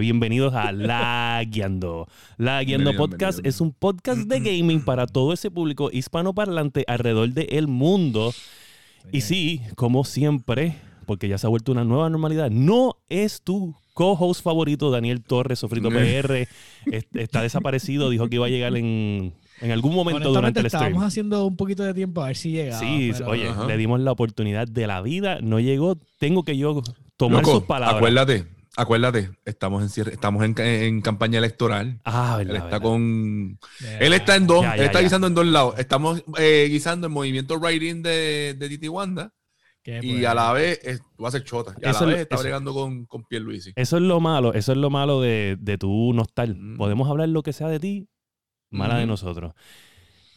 Bienvenidos a La Guiando. La Guiando Bienvenido, Podcast bienvenido. es un podcast de gaming para todo ese público hispanoparlante alrededor del mundo. Y sí, como siempre, porque ya se ha vuelto una nueva normalidad, no es tu co-host favorito, Daniel Torres, Sofrito PR. est- Está desaparecido, dijo que iba a llegar en, en algún momento durante el estábamos stream. haciendo un poquito de tiempo a ver si llegaba. Sí, pero- oye, Ajá. le dimos la oportunidad de la vida, no llegó, tengo que yo tomar Loco, sus palabras. Acuérdate, acuérdate, estamos en cierre- estamos en, en campaña electoral. Ah, Él verdad, está verdad. con. Él está en dos, él está guisando en dos lados. Estamos eh, guisando el movimiento writing de, de Titi Wanda y a la vez es- va a ser chota. Y a Eso la vez está eso- bregando con, con Pierluisi. Eso es lo malo, eso es lo malo de, de tu no estar. Mm. Podemos hablar lo que sea de ti, mala de nosotros.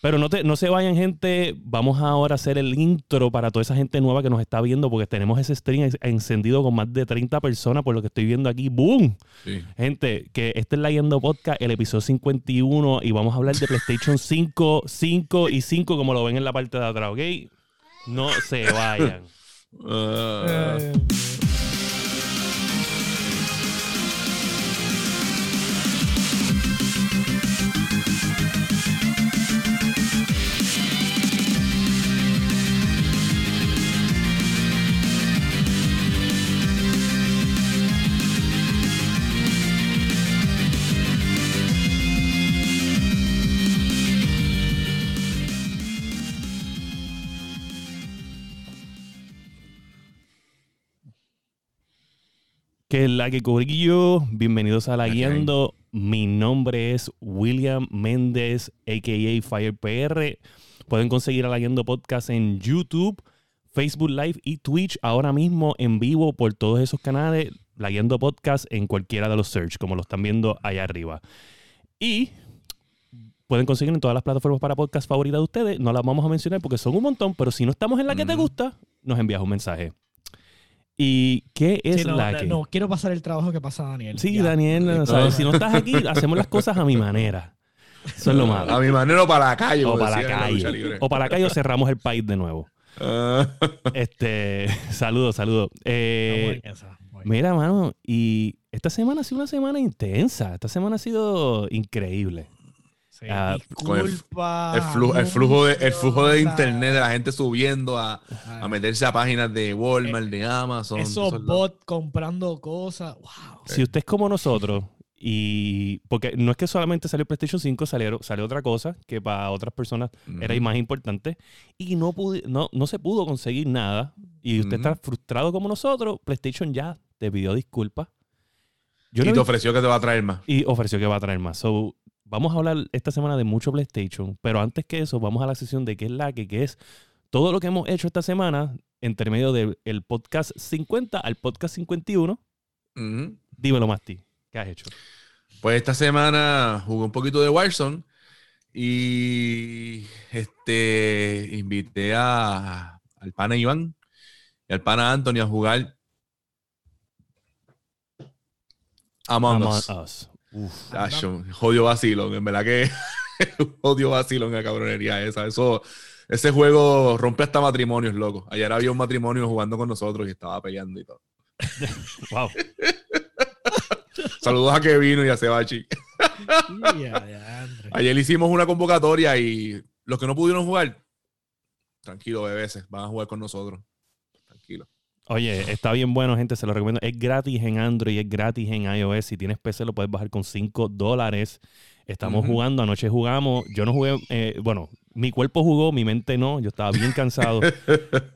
Pero no, te, no se vayan, gente. Vamos ahora a hacer el intro para toda esa gente nueva que nos está viendo, porque tenemos ese stream en- encendido con más de 30 personas, por lo que estoy viendo aquí. ¡Boom! Sí. Gente, que este es Leyendo Podcast, el episodio 51, y vamos a hablar de PlayStation 5, 5 y 5, como lo ven en la parte de atrás, ¿ok? No se vayan. Ah, Que es la que cubrillo, bienvenidos a La. Guiando. Mi nombre es William Méndez, a.k.a. FirePR. Pueden conseguir a La Guiando Podcast en YouTube, Facebook Live y Twitch ahora mismo en vivo por todos esos canales. La Guiando Podcast en cualquiera de los search, como lo están viendo allá arriba. Y pueden conseguir en todas las plataformas para podcast favoritas de ustedes. No las vamos a mencionar porque son un montón, pero si no estamos en la que te gusta, nos envías un mensaje. ¿Y qué es sí, no, la que? no, quiero pasar el trabajo que pasa Daniel. Sí, Ya. Daniel, o sea, todo. si no estás aquí, hacemos las cosas a mi manera. Eso es lo malo. A mi manera o para la calle. O para la calle. O para la calle o cerramos el país de nuevo. Ah, Este, saludos, saludos. Eh, mira, mano, y esta semana ha sido una semana intensa. Esta semana ha sido increíble. Sí, ah, el- disculpa, el, flujo, el, flujo de, el flujo de internet de la gente subiendo a, a meterse a páginas de Walmart, de Amazon. Esos bots comprando cosas. Wow. Si usted es como nosotros, y porque no es que solamente salió PlayStation 5, salió, salió otra cosa que para otras personas era Ujú. más importante y no, pude- no, no se pudo conseguir nada y usted está frustrado como nosotros, PlayStation ya te pidió disculpas. Yo Y no te vi- ofreció que te va a traer más. y ofreció que va a traer más. So, vamos a hablar esta semana de mucho PlayStation, pero antes que eso, vamos a la sesión de qué es la que, que es todo lo que hemos hecho esta semana entre medio del el podcast 50 al podcast 51. Ujú. Dímelo, Masti, ¿qué has hecho? Pues esta semana jugué un poquito de Warzone y este invité a, al pana Iván y al pana Anthony a jugar Among, Among Us. Us. Uf. Tacho, Jodió vacilón, en verdad que jodió vacilón la cabronería esa. Eso, ese juego rompe hasta matrimonios, loco. Ayer había un matrimonio jugando con nosotros y estaba peleando y todo. Wow. Saludos a Kevin y a Sebachi. Ayer hicimos una convocatoria y los que no pudieron jugar, tranquilo, bebés, van a jugar con nosotros. Oye, está bien bueno, gente, se lo recomiendo. Es gratis en Android, es gratis en iOS. Si tienes PC lo puedes bajar con 5 dólares. Estamos jugando, anoche jugamos. Yo no jugué, eh, bueno, mi cuerpo jugó, mi mente no. Yo estaba bien cansado.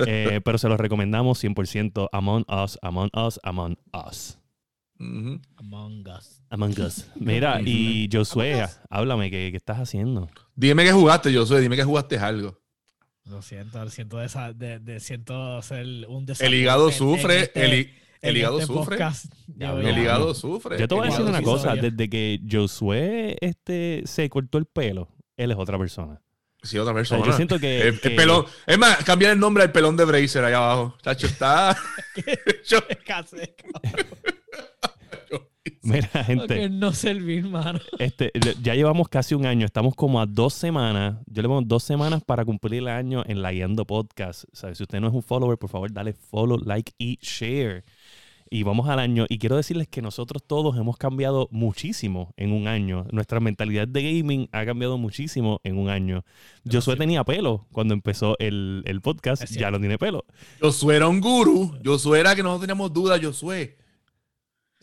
Eh, pero se los recomendamos 100%. Among Us, Among Us, Among Us. Among Us. Among Us. Mira, y Josué, háblame, ¿qué, qué estás haciendo? Dime que jugaste, soy, dime que jugaste algo. Lo siento, lo siento de, esa- de, de- siento ser un El hígado sufre, este- el, el hígado este sufre. El ya- hígado sufre. Yo te voy a el decir una cosa. Desde que Josué este, se cortó el pelo, él es otra persona. Sí, otra O sea, persona. yo siento que... el, el que- pelón. Es más, cambiar el nombre al pelón de Bracer allá abajo. Chacho, está. Yo- Mira, gente. Que no servir, mano. Este, ya llevamos casi un año, estamos como a dos semanas. Yo le pongo dos semanas para cumplir el año en la Guiando Podcast. ¿Sabe? Si usted no es un follower, por favor, dale follow, like y share. y vamos al año. Y quiero decirles que nosotros todos hemos cambiado muchísimo en un año. Nuestra mentalidad de gaming ha cambiado muchísimo en un año. Josué tenía pelo cuando empezó el, el podcast, ya no tiene pelo. Josué era un gurú. Josué era que no teníamos duda. Josué,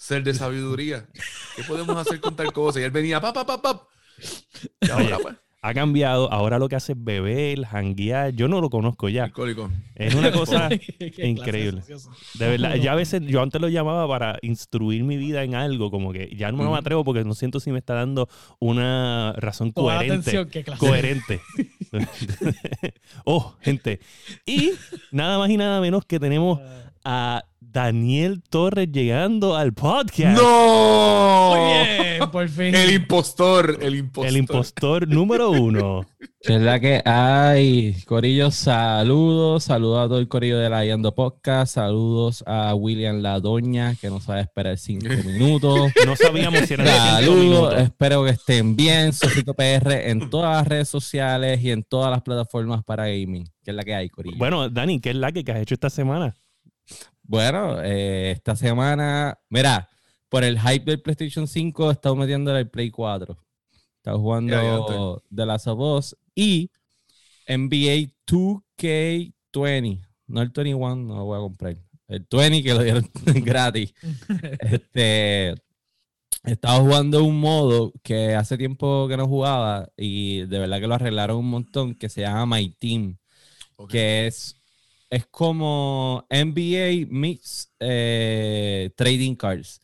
ser de sabiduría. ¿Qué podemos hacer con tal cosa? Y él venía, pap, pap, pap, pap. Y ahora, pues, Ha cambiado, ahora lo que hace es beber, janguear. Yo no lo conozco ya. alcohólico. Es una cosa increíble. De verdad, ya a veces yo antes lo llamaba para instruir mi vida en algo, como que ya no me atrevo porque no siento si me está dando una razón Toda coherente. atención, qué clase. Coherente. oh, gente. Y nada más y nada menos que tenemos a Daniel Torres llegando al podcast. ¡No! Muy bien, por fin. El impostor, el impostor. El impostor número uno. Que es la que hay. Corillo, saludos. Saludos a todo el corillo de la Yendo Podcast. Saludos a William La Doña, que no sabe esperar cinco minutos. No sabíamos si cinco Saludos, espero que estén bien. Sofito PR en todas las redes sociales y en todas las plataformas para gaming. Que es la que hay, Corillo. Bueno, Dani, ¿qué es la que, que has hecho esta semana? Bueno, eh, esta semana, mira, por el hype del PlayStation 5, he estado metiéndole el Play 4. Estaba Ya, jugando The Last of Us y NBA 2K20. No el 21, no lo voy a comprar. El 20 que lo dieron gratis. este, estaba jugando un modo que hace tiempo que no jugaba y de verdad que lo arreglaron un montón, que se llama My Team que es, es como NBA mix eh, trading cards.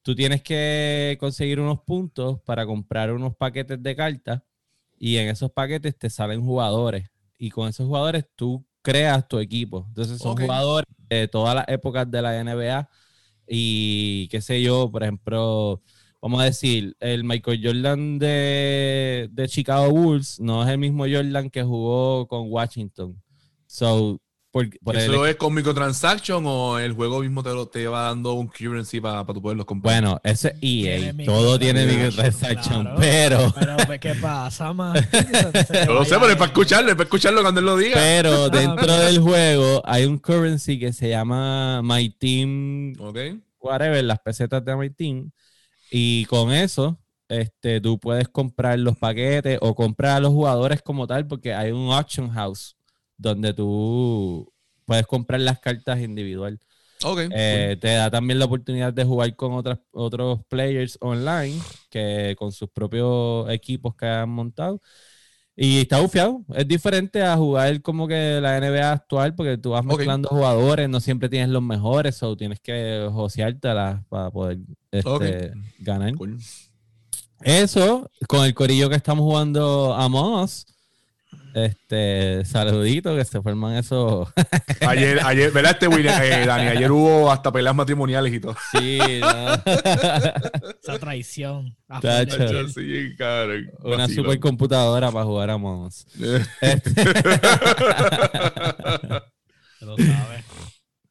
Tú tienes que conseguir unos puntos para comprar unos paquetes de cartas y en esos paquetes te salen jugadores y con esos jugadores tú creas tu equipo. Entonces son jugadores de todas las épocas de la NBA y qué sé yo, por ejemplo, vamos a decir, el Michael Jordan de, de Chicago Bulls no es el mismo Jordan que jugó con Washington. So, por, por el- ¿Eso es con microtransaction o el juego mismo te, lo, te va dando un currency para tú poderlos comprar? bueno, ese es EA, Tiene todo tiene microtransaction, claro. pero, Pero, pues, ¿qué pasa, man? Yo lo sé, pero es para escucharlo, es para escucharlo cuando él lo diga. pero dentro ok. del juego hay un currency que se llama My Team Ok. whatever, las pesetas de My Team. Y con eso, este, tú puedes comprar los paquetes o comprar a los jugadores como tal, porque hay un auction house donde tú puedes comprar las cartas individual. Ok. Eh, te da también la oportunidad de jugar con otras, otros players online que con sus propios equipos que han montado. Y está bufiado. Es diferente a jugar como que la NBA actual, porque tú vas mezclando jugadores, no siempre tienes los mejores, o tienes que joseártelas para poder este, ganar. Cool. Eso, con el corillo que estamos jugando Among Us, este, saludito que se forman esos. Ayer, ayer, ¿verdad, este William? Eh, Dani, ayer hubo hasta peleas matrimoniales y todo. sí, ¿no? Esa traición. a Tacho. Sí, cabrón. Una supercomputadora para jugar a. Se lo sabe.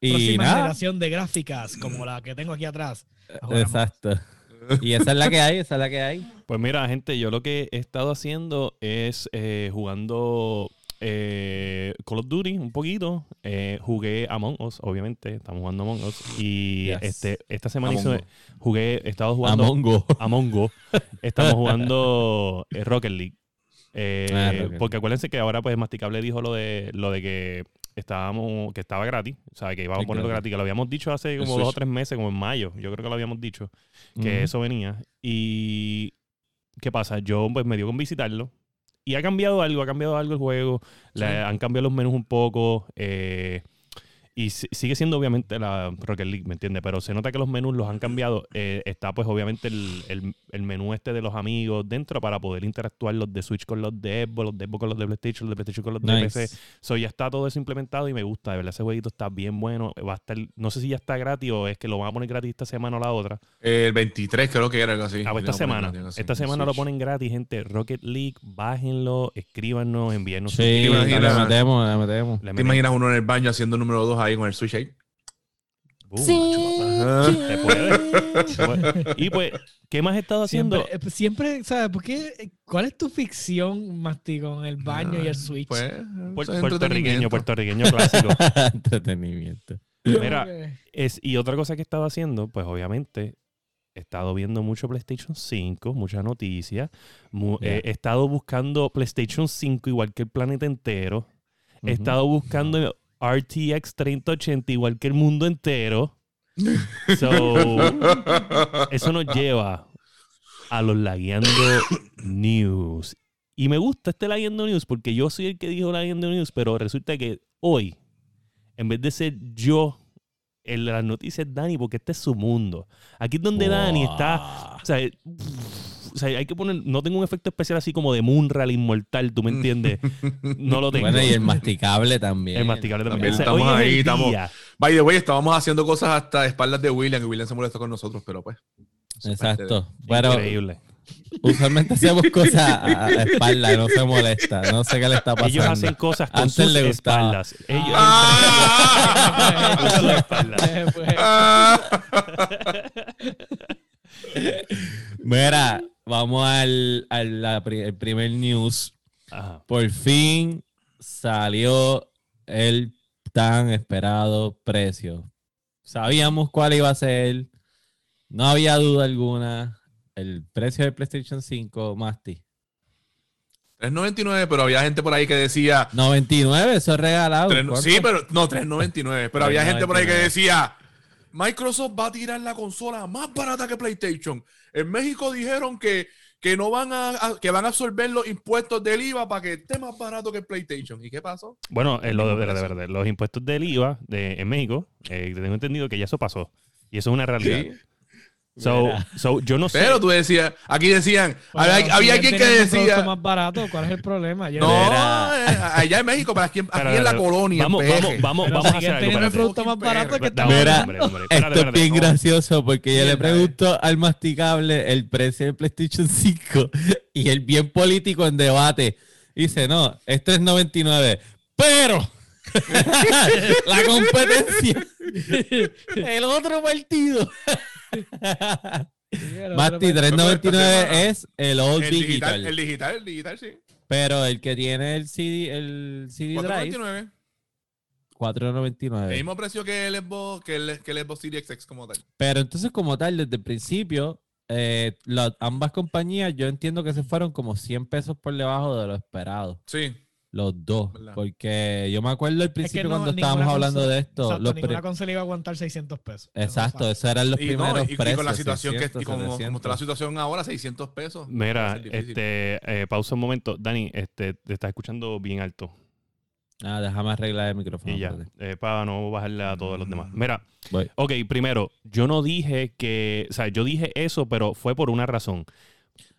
Y Próxima nada, generación de gráficas como la que tengo aquí atrás. exacto. Y esa es la que hay, esa es la que hay. Pues mira, gente, yo lo que he estado haciendo es eh, jugando eh, Call of Duty un poquito. Eh, jugué Among Us, obviamente. Estamos jugando Among Us. Y Yes. este, esta semana Us. jugué, he estado jugando Among Us. Among Us. Estamos jugando eh, Rocket League. Eh, Ah, porque acuérdense que ahora pues Masticable dijo lo de lo de que estábamos que estaba gratis, o sea, que íbamos a ponerlo gratis, que lo habíamos dicho hace como dos o tres meses, como en mayo, yo creo que lo habíamos dicho, que eso venía. Y ¿qué pasa? Yo pues me dio con visitarlo y ha cambiado algo, ha cambiado algo el juego, le han cambiado los menús un poco, eh, y si- sigue siendo obviamente la Rocket League, ¿me entiendes? Pero se nota que los menús los han cambiado. Eh, está pues obviamente el, el- el menú este de los amigos dentro para poder interactuar los de Switch con los de Xbox, los de Xbox con los de PlayStation, los de PlayStation con los de Nice. PC. So, ya está todo eso implementado y me gusta. De verdad, ese jueguito está bien bueno. Va a estar, no sé si ya está gratis o es que lo van a poner gratis esta semana o la otra. El 23 creo que era algo así. Ah, pues esta semana. gratis, algo así, Esta semana lo ponen gratis, gente. Rocket League, bájenlo, escríbanos, envíennos sus Sí, le metemos, le metemos. ¿Te imaginas uno en el baño haciendo número 2 ahí con el Switch ahí? Uh, Se puede. y pues, ¿qué más he estado haciendo? Siempre, eh, pues, siempre, ¿sabes? ¿Por qué? ¿Cuál es tu ficción, Masti, con el baño y el Switch? Pues, puertorriqueño, puertorriqueño clásico. Entretenimiento. Mira, Ok. es, y otra cosa que he estado haciendo, pues obviamente he estado viendo mucho PlayStation 5, muchas noticias. mu- Yeah. eh, he estado buscando PlayStation 5 igual que el planeta entero. He estado buscando RTX 3080 igual que el mundo entero. So, eso nos lleva a los Lagueando News. Y me gusta este Lagueando News porque yo soy el que dijo Lagueando News, pero resulta que hoy, en vez de ser yo en las noticias, Dani, porque este es su mundo. Aquí es donde Dani está. O sea, o sea, hay que poner. No tengo un efecto especial así como de Munra, el inmortal, ¿tú me entiendes? No lo tengo. Bueno, y el masticable también. El masticable también. También O sea, hoy estamos es ahí, estamos- día. By the way, estábamos haciendo cosas hasta espaldas de William, que William se molestó con nosotros, pero pues. de- Exacto. Pero Increíble. usualmente hacemos cosas a, a espalda, no se molesta. No sé qué le está pasando. Ellos hacen cosas con Antes sus le gustaba. espaldas. Ellos Ah. sus espaldas. Ah. Mira, vamos al, al la pri- el primer news. Ajá. Por fin salió el tan esperado precio. Sabíamos cuál iba a ser. No había duda alguna. El precio del PlayStation 5, Masti. 3.99, pero había gente por ahí que decía. 99, eso es regalado. sí, pero no, 3.99. Pero había gente por ahí que 3.99. decía. Microsoft va a tirar la consola más barata que PlayStation. En México dijeron que, que no van a, a- que van a absorber los impuestos del IVA para que esté más barato que PlayStation. ¿Y qué pasó? Bueno, eh, lo de, de- los impuestos del IVA de, en México, eh, tengo entendido que ya eso pasó. Y eso es una realidad. Sí. So, so, yo no sé. Pero tú decías, aquí decían, había, alguien que decía, más barato, ¿cuál es el problema? Yo- no, eh, allá en México, pero aquí, aquí Pero, en la pero, colonia, Vamos, vamos, vamos, Pero vamos a hacer algo. el producto más barato que estamos Mira, Esto es bien no. gracioso porque yo le pregunto al masticable el precio del PlayStation 5 y el bien político en debate dice, no, esto es 99, pero la competencia, el otro partido. Masti, 399 es el old el digital, digital, el digital, el digital, sí. pero el que tiene el CD, el CD drive, 4.99. 499. El mismo precio que el Xbox, que el, que el Xbox Series X como tal. Pero entonces, como tal, desde el principio, eh, la- ambas compañías, yo entiendo que se fueron como 100 pesos por debajo de lo esperado. Sí. Los dos. ¿Verdad? Porque yo me acuerdo al principio no, cuando estábamos hablando de esto. Exacto, los ninguna consola iba a aguantar 600 pesos. Eso Exacto, esos eran los Y, primeros y- y precios. con la situación que 600, y como, como 700. está la situación ahora, 600 pesos. Mira, este, eh, pausa un momento. Dani, este, te estás escuchando bien alto. Ah, déjame arreglar el micrófono. Y ya, eh, para no bajarle a todos los demás. Mira, Voy. ok, primero, yo no dije que, o sea, yo dije eso, pero fue por una razón.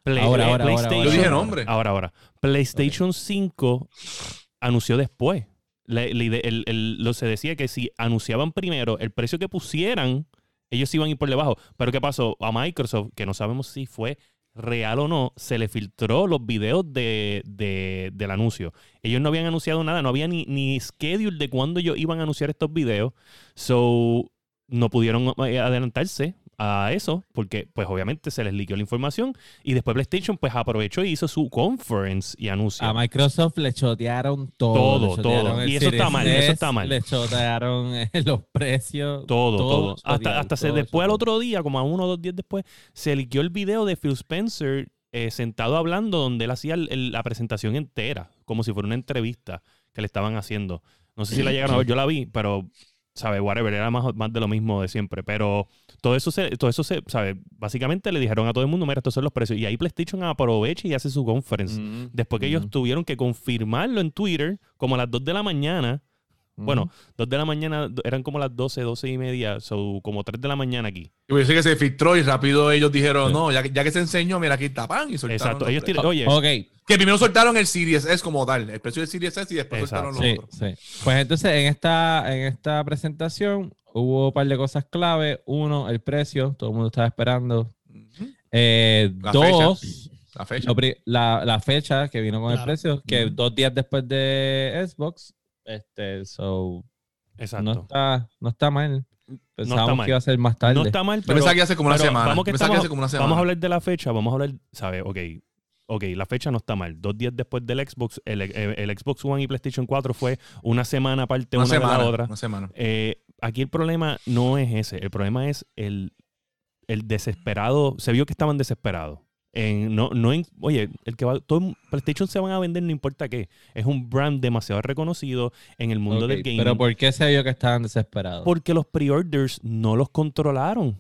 Play- Ahora, eh, ahora, ahora, PlayStation- Yo dije nombre. Ahora, ahora. PlayStation 5 anunció después. El- el- lo se decía que si anunciaban primero el precio que pusieran, ellos iban a ir por debajo. Pero ¿qué pasó? A Microsoft, que no sabemos si fue real o no, se le filtró los videos de, de- del anuncio. Ellos no habían anunciado nada, no había ni, ni schedule de cuándo ellos iban a anunciar estos videos. So, no pudieron eh, adelantarse a eso, porque pues obviamente se les liqueó la información y después PlayStation pues aprovechó y hizo su conference y anunció. A Microsoft le chotearon todo. Todo, todo. Y eso está mal, eso está mal. Le chotearon eh, los precios. Todo, todo. Hasta, hasta todo después al otro día, como a uno o dos días después, se liqueó el video de Phil Spencer eh, sentado hablando donde él hacía el- el- la presentación entera, como si fuera una entrevista que le estaban haciendo. No sé si la llegaron a ver, yo la vi, pero, ¿sabes? Whatever, era más, más de lo mismo de siempre. Pero todo eso, se, todo eso se, ¿sabes? Básicamente le dijeron a todo el mundo, mira, estos son los precios. Y ahí PlayStation aprovecha y hace su conference. Mm. Después que ellos Ujú. tuvieron que confirmarlo en Twitter, como a las 2 de la mañana, Bueno. 2 de la mañana eran como las 12, 12 y media, so, como 3 de la mañana aquí. Y pues, que se filtró y rápido ellos dijeron, Sí. no, ya, que- ya que se enseñó, mira, aquí está pan y soltaron. Exacto. los Ellos tiran, oye, Ok, Que primero soltaron el Series S como tal, el precio del Series S y después Exacto. soltaron los sí, otros. sí. Pues entonces en esta, en esta presentación hubo un par de cosas clave. Uno, el precio, todo el mundo estaba esperando. Eh, La dos, La fecha. lo pri- la, la fecha que vino con el precio, que dos días después de Xbox. Este, so, exacto. no está, no está mal. Pensábamos mal. que iba a ser más tarde. No está mal, Yo pero, pensaba que hace como una semana. Vamos, que Yo pensaba que estamos- hace como una semana. vamos a hablar de la fecha, vamos a hablar, ¿sabes? Ok. ok, la fecha no está mal. Dos días después del Xbox, el, el- el Xbox One y PlayStation 4 fue una semana aparte Una una, de semana. la otra. Una semana. Eh, aquí el problema no es ese. El problema es el, el desesperado. Se vio que estaban desesperados. En, no, no en- oye, el que va, todo PlayStation se van a vender no importa qué. Es un brand demasiado reconocido en el mundo del gaming. Pero ¿por qué se vio que estaban desesperados? Porque los pre-orders no los controlaron.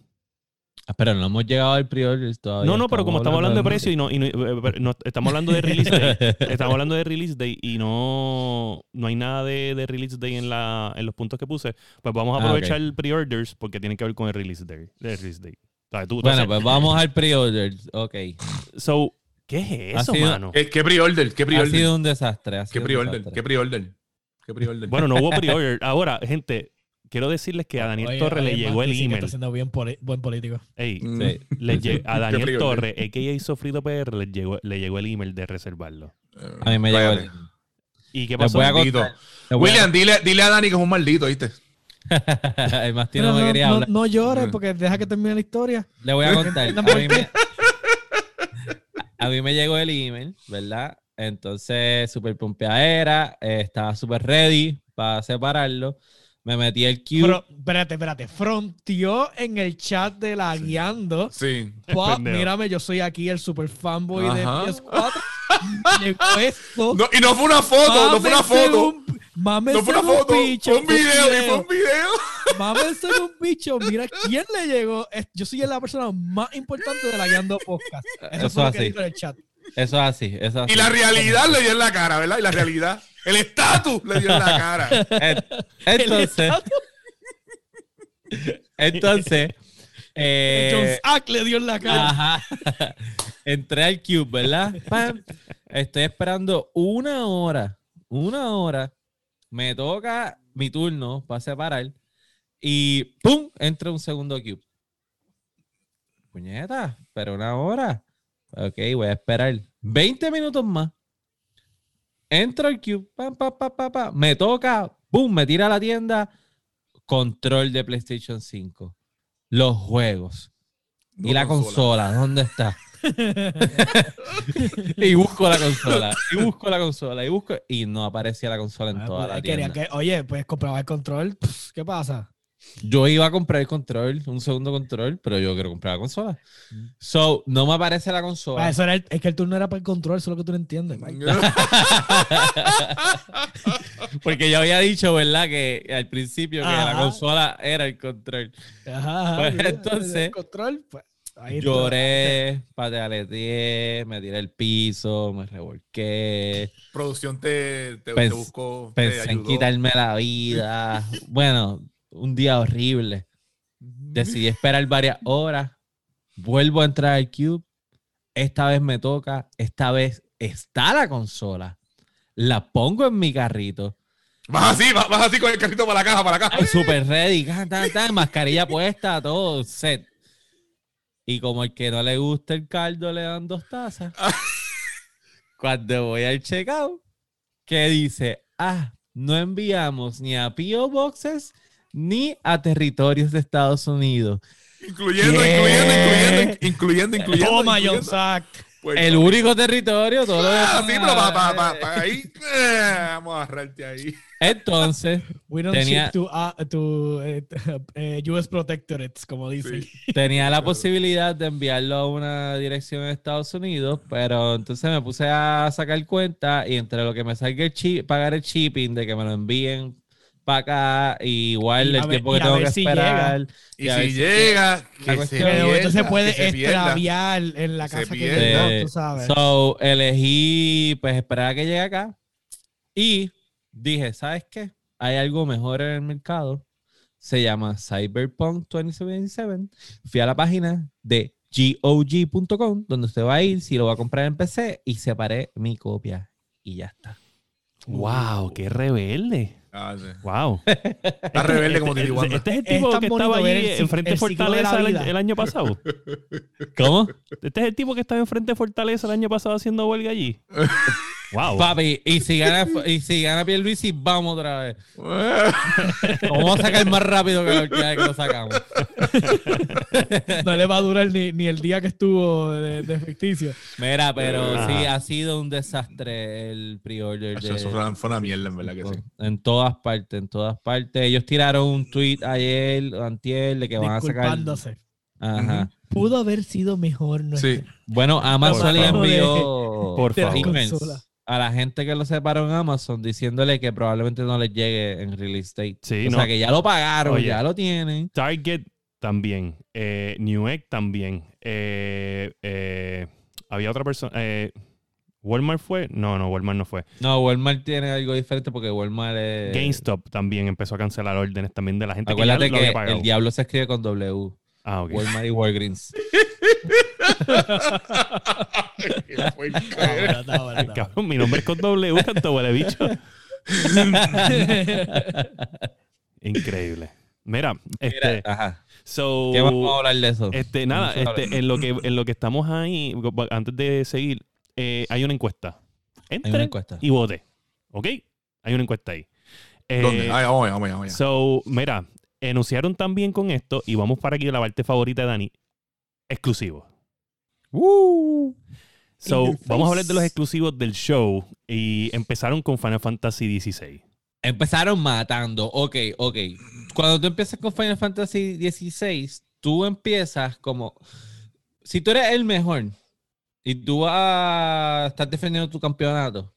Ah, Pero no hemos llegado al pre-order todavía. No, no, pero como estamos hablando de precio y no, y no- eh, no- estamos hablando de release day. Estamos hablando de release day y no, no hay nada de, de release day en, la, en los puntos que puse. Pues vamos a Ah, aprovechar el pre-orders porque tiene que ver con el release day. de release day. O sea, tú- Bueno, pues vamos al pre-order. Ok. so, ¿qué es Ha eso, sido- mano? ¿Qué, qué pre-order? ¿Qué Ha pre-order? sido un desastre. ha ¿Qué sido un pre-order? desastre. ¿Qué pre-order? ¿Qué pre-order? Bueno, no hubo pre-order. Ahora, gente, quiero decirles que a Daniel Oye, Torre le oye, llegó el sí email. Está siendo bien poli- buen político. Ey, Mm. Sí. le lle- a Daniel pre-order? Torre, a.k.a. Sofrito PR, le llegó, le llegó el email de reservarlo. A mí me llegó el... ¿Y qué pasó? voy a William, dile, dile a Dani que es un maldito, ¿viste? El no me no, quería no- hablar. no llores Mm. porque deja que termine la historia. Le voy a contar. A mí, me, a mí me llegó el email, ¿verdad? Entonces, súper pompeadera, eh, estaba súper ready para separarlo. Me metí el queue. Pero, espérate, espérate. Fronteó en el chat de la guiando. Sí. Mírame, yo soy aquí el super fanboy Ajá. de PS4. No, y no fue una foto, no fue una foto. un- No fue una un foto, bicho, fue un video, y fue un video. Mámense un bicho. Mira quién le llegó. Yo soy la persona más importante de la guiando podcast. Eso, Eso fue lo así. en el chat. Eso es así, eso es Y así. la realidad le dio en la cara, ¿verdad? Y la realidad, el estatus le dio en la cara. En- Entonces, entonces, eh, John Sack le dio en la cara. Ajá. Entré al Cube, ¿verdad? Pam. Estoy esperando una hora. Una hora. Me toca mi turno para separar. Y ¡pum! Entra un segundo Cube. Puñeta, pero una hora. Ok, voy a esperar 20 minutos más. Entro al Cube. Pam, pam, pam, pam, pam. Me toca. ¡Pum! Me tira a la tienda. Control de PlayStation 5. Los juegos. No ¿Y la consola? ¿Dónde está? y busco la consola. Y busco la consola. Y busco. Y no aparecía la consola en Ah, toda pues, la quería tienda. que- oye, pues compraba el control. Pff, ¿Qué pasa? Yo iba a comprar el control, un segundo control, pero yo quiero comprar la consola. So, no me aparece la Ah, consola. eso era el- es que el turno era para el control, eso es lo que tú no entiendes. Mike. Porque yo había dicho, ¿verdad? Que al principio que la consola era el control. Ajá, ajá, Pues, mira, entonces, el control, pues, ahí. Lloré, pataleteé, me tiré al piso, me revolqué. Producción te, te, te Pens- buscó, te Pensé en quitarme la vida. Bueno, un día horrible. Decidí esperar varias horas. Vuelvo a entrar al Cube. Esta vez me toca. Esta vez está la consola. La pongo en mi carrito. Vas así, vas, así con el carrito para la caja, para la caja. Super ready. tan, tan, tan, mascarilla puesta, todo set. Y como el que no le gusta el caldo, le dan dos tazas. Cuando voy al checkout, que dice, ah, no enviamos ni a P.O. Boxes ni a territorios de Estados Unidos. Incluyendo, ¿Qué? incluyendo, incluyendo, incluyendo, incluyendo. Toma, incluyendo. John Sack. Puerto El único territorio, todo lo Ah, demás- sí, pero para pa, pa, pa, ahí. eh, vamos a agarrarte ahí. Entonces, We don't Tenía- ship to, uh, to eh, eh, US Protectorates, como dicen. Sí. tenía la posibilidad de enviarlo a una dirección en Estados Unidos, pero entonces me puse a sacar cuenta y entre lo que me salga el chip, pagar el shipping, de que me lo envíen para acá, y igual Y el ver- tiempo que y a tengo ver que si esperar. Y, a ver si si- llega, que se pierda, entonces puede que se pierda. extraviar en la casa que llegó, tú sabes. So, elegí, pues, esperar a que llegue acá. Y dije, ¿sabes qué? Hay algo mejor en el mercado. Se llama Cyberpunk 2077. Fui a la página de GOG.com, donde usted va a ir si lo va a comprar en PC, y separé mi copia. Y ya está. Wow, qué rebelde. Ah, sí. Wow. Está rebelde como Titi este, este es el tipo que estaba allí enfrente de Fortaleza el, el año pasado. ¿Cómo? Este es el tipo que estaba enfrente de Fortaleza el año pasado haciendo huelga allí. Wow. Papi, y si gana, y si gana Pierluisi, vamos otra vez. Vamos a sacar más rápido que la última vez que lo sacamos. No le va a durar ni, ni el día que estuvo de, de ficticio. Mira, pero Ajá. sí, ha sido un desastre el pre-order. De- fue una- mierda, en verdad que sí. En todas partes, en todas partes. Ellos tiraron un tweet ayer antier de que van a sacar. Disculpándose. Ajá. Pudo haber sido mejor. No Sí. Bueno, Amazon le envió Por de favor. A la gente que lo separó en Amazon diciéndole que probablemente no les llegue en release date. Sí, o no. sea que ya lo pagaron, Oye. ya lo tienen. Target también. Eh, Newegg también. Eh, eh, había otra persona. eh, ¿Walmart fue? No, no, Walmart no fue. No, Walmart tiene algo diferente porque Walmart es. GameStop también empezó a cancelar órdenes también de la gente Acuérdate que ya lo había que pagado. el diablo se escribe con W. Ah, ok. Walmart y Walgreens. Cabrón, mi nombre es con W, canto huele bicho. Increíble. Mira, este, Mira, ajá. so, ¿Qué vamos a hablar de eso? este, nada, este, en lo que en lo que estamos ahí, antes de seguir, eh, hay una encuesta. Hay Entre una encuesta. y vote, ¿ok? Hay una encuesta ahí. Eh, ¿Dónde? Ay, allá, vamos allá. So, mira, anunciaron también con esto, y vamos para aquí a la parte favorita de Dani, exclusivo. So, your vamos a hablar de los exclusivos del show y empezaron con Final Fantasy XVI. Empezaron matando. Ok, ok. Cuando tú empiezas con Final Fantasy XVI, tú empiezas como. Si tú eres el mejor y tú vas a estar defendiendo tu campeonato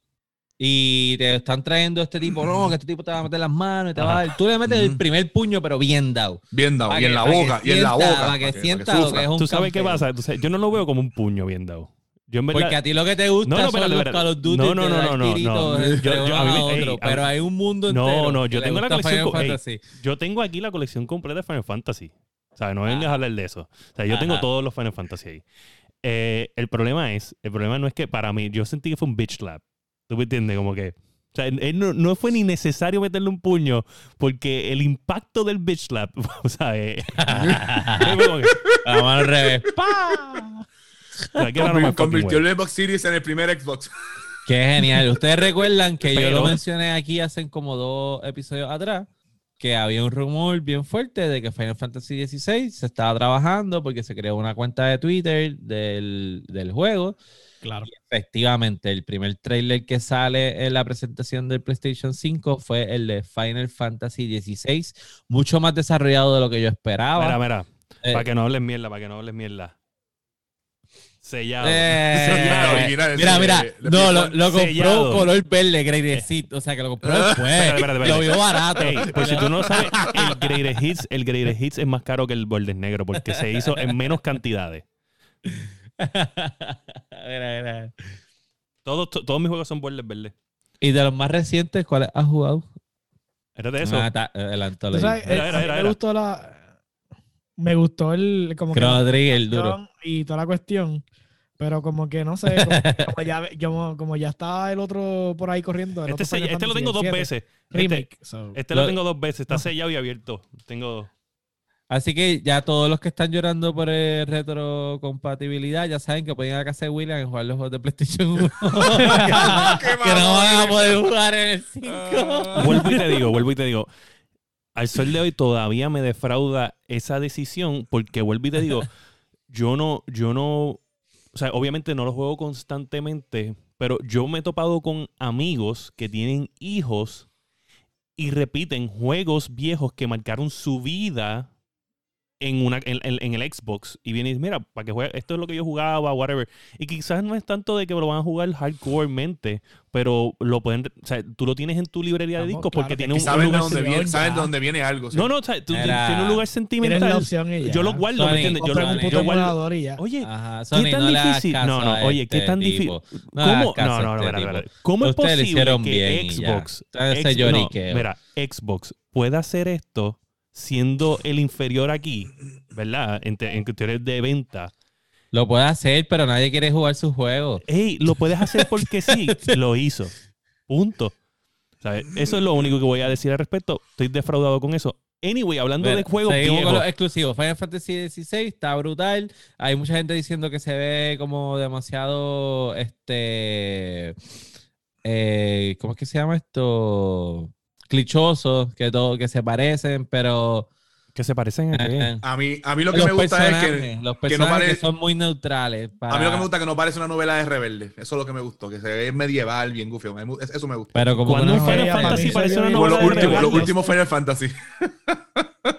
y te están trayendo este tipo, no, que este tipo te va a meter las manos y te va a dar. Tú le metes el primer puño, pero bien dado. Bien dado, y en la boca, y en la boca. pa' que sienta que lo que es un ¿Tú sabes qué pasa? Sabes, yo no lo veo como un puño bien dado. Yo en verdad... Porque a ti lo que te gusta No, no, son espérate, los espérate. Call of Duty No, no, de no, no, no, tiritos no. Yo- yo- a mí otro, ey, a pero mí- hay un mundo No, entero no, que yo tengo la colección ey. Yo tengo aquí la colección completa de Final Fantasy. O sea, no vengas Ah. a hablar de eso. O sea, yo tengo Ajá. todos los Final Fantasy ahí. Eh, el problema es, el problema no es que para mí, yo sentí que fue un bitch slap. ¿Tú me entiendes? Como que, o sea, él no, no fue ni necesario meterle un puño porque el impacto del bitch slap, o sea, eh, mano al revés. o sea, fucking Convirtió el Xbox Series en el primer Xbox. Qué genial. Ustedes recuerdan que yo lo mencioné aquí hace como dos episodios atrás, que había un rumor bien fuerte de que Final Fantasy XVI se estaba trabajando porque se creó una cuenta de Twitter del, del juego. Claro. Y efectivamente, el primer trailer que sale en la presentación del PlayStation 5 fue el de Final Fantasy XVI, mucho más desarrollado de lo que yo esperaba. Mira, mira, Eh, para que no hables mierda, para que no hables mierda. Sellado. Eh, Sellado. original, mira, ese mira, no, lo, compró Sellado. color verde, Greatest o sea que lo compró después. Espérate, espérate, espérate. Lo vio barato. Ey, pues si tú no sabes, el Greatest Hits, el Greatest Hits es más caro que el Bordes Negro porque se hizo en menos cantidades. Mira, mira. Todos, to- todos mis juegos son bordes verdes. Y de los más recientes, ¿cuáles has jugado? ¿Era de eso? Ah, ta- el Tú Anthology. sabes, Era, eh, era, mí era, me gustó la. Me gustó el. Como que Chrono la Trigger, el duro. Y toda la cuestión. Pero como que no sé, como, como ya, como, como ya está el otro por ahí corriendo. el Este, otro se- Final este lo tengo dos 7, veces. Este, Remake. so. este lo Lo- tengo dos veces. Está No. sellado y abierto. Tengo. Así que ya todos los que están llorando por el retrocompatibilidad ya saben que pueden ir a casa de William y jugar los juegos de PlayStation 1. que no van a poder jugar en el 5. Vuelvo y te digo, vuelvo y te digo. Al sol de hoy todavía me defrauda esa decisión porque vuelvo y te digo, yo no, yo no, o sea, obviamente no lo juego constantemente, pero yo me he topado con amigos que tienen hijos y repiten juegos viejos que marcaron su vida en, una, en, en- en el Xbox y vienen y dicen, mira, para que juegue, esto es lo que yo jugaba, whatever. Y quizás no es tanto de que lo van a jugar hardcoremente, pero lo pueden, o sea, tú lo tienes en tu librería de discos porque claro, tiene un, un saben de lugar dónde sentimental, viene, saben ya. de dónde viene algo. ¿sí? No, no, o sea, tú Era- tienes un lugar sentimental. la opción. Yo lo guardo, Sony, ¿me entiendes? Yo, Sony. un puto yo guardo. emulador y ya. Oye, Ajá, ¿qué Sony, tan no le hagas difícil? No, no, oye, ¿qué este tan difícil? No ¿Cómo? No, no, no, este. ¿Cómo es lo posible que. Xbox, mira, Xbox pueda hacer esto siendo el inferior aquí, ¿verdad? En, te- en cuestiones de venta. Lo puede hacer, pero nadie quiere jugar su juego. Ey, lo puedes hacer porque sí, lo hizo. Punto. ¿Sabes? Eso es lo único que voy a decir al respecto. Estoy defraudado con eso. Anyway, hablando de juegos seguimos con viejos. los exclusivos. Final Fantasy XVI está brutal. Hay mucha gente diciendo que se ve como demasiado este eh, ¿cómo es que se llama esto? Clichosos, que todo, que se parecen, pero Que se parecen a qué. eh, A mí, a mí lo que los me gusta es personajes, que. los que no personajes son muy neutrales. A mí lo que para- me gusta es que no parece una novela de rebelde. Eso es lo que me gustó. Que se ve medieval, bien goofy. Eso me gusta. Pero como Cuando Final para Fantasy parece una novela los de últimos, los rebelde. últimos Final Fantasy.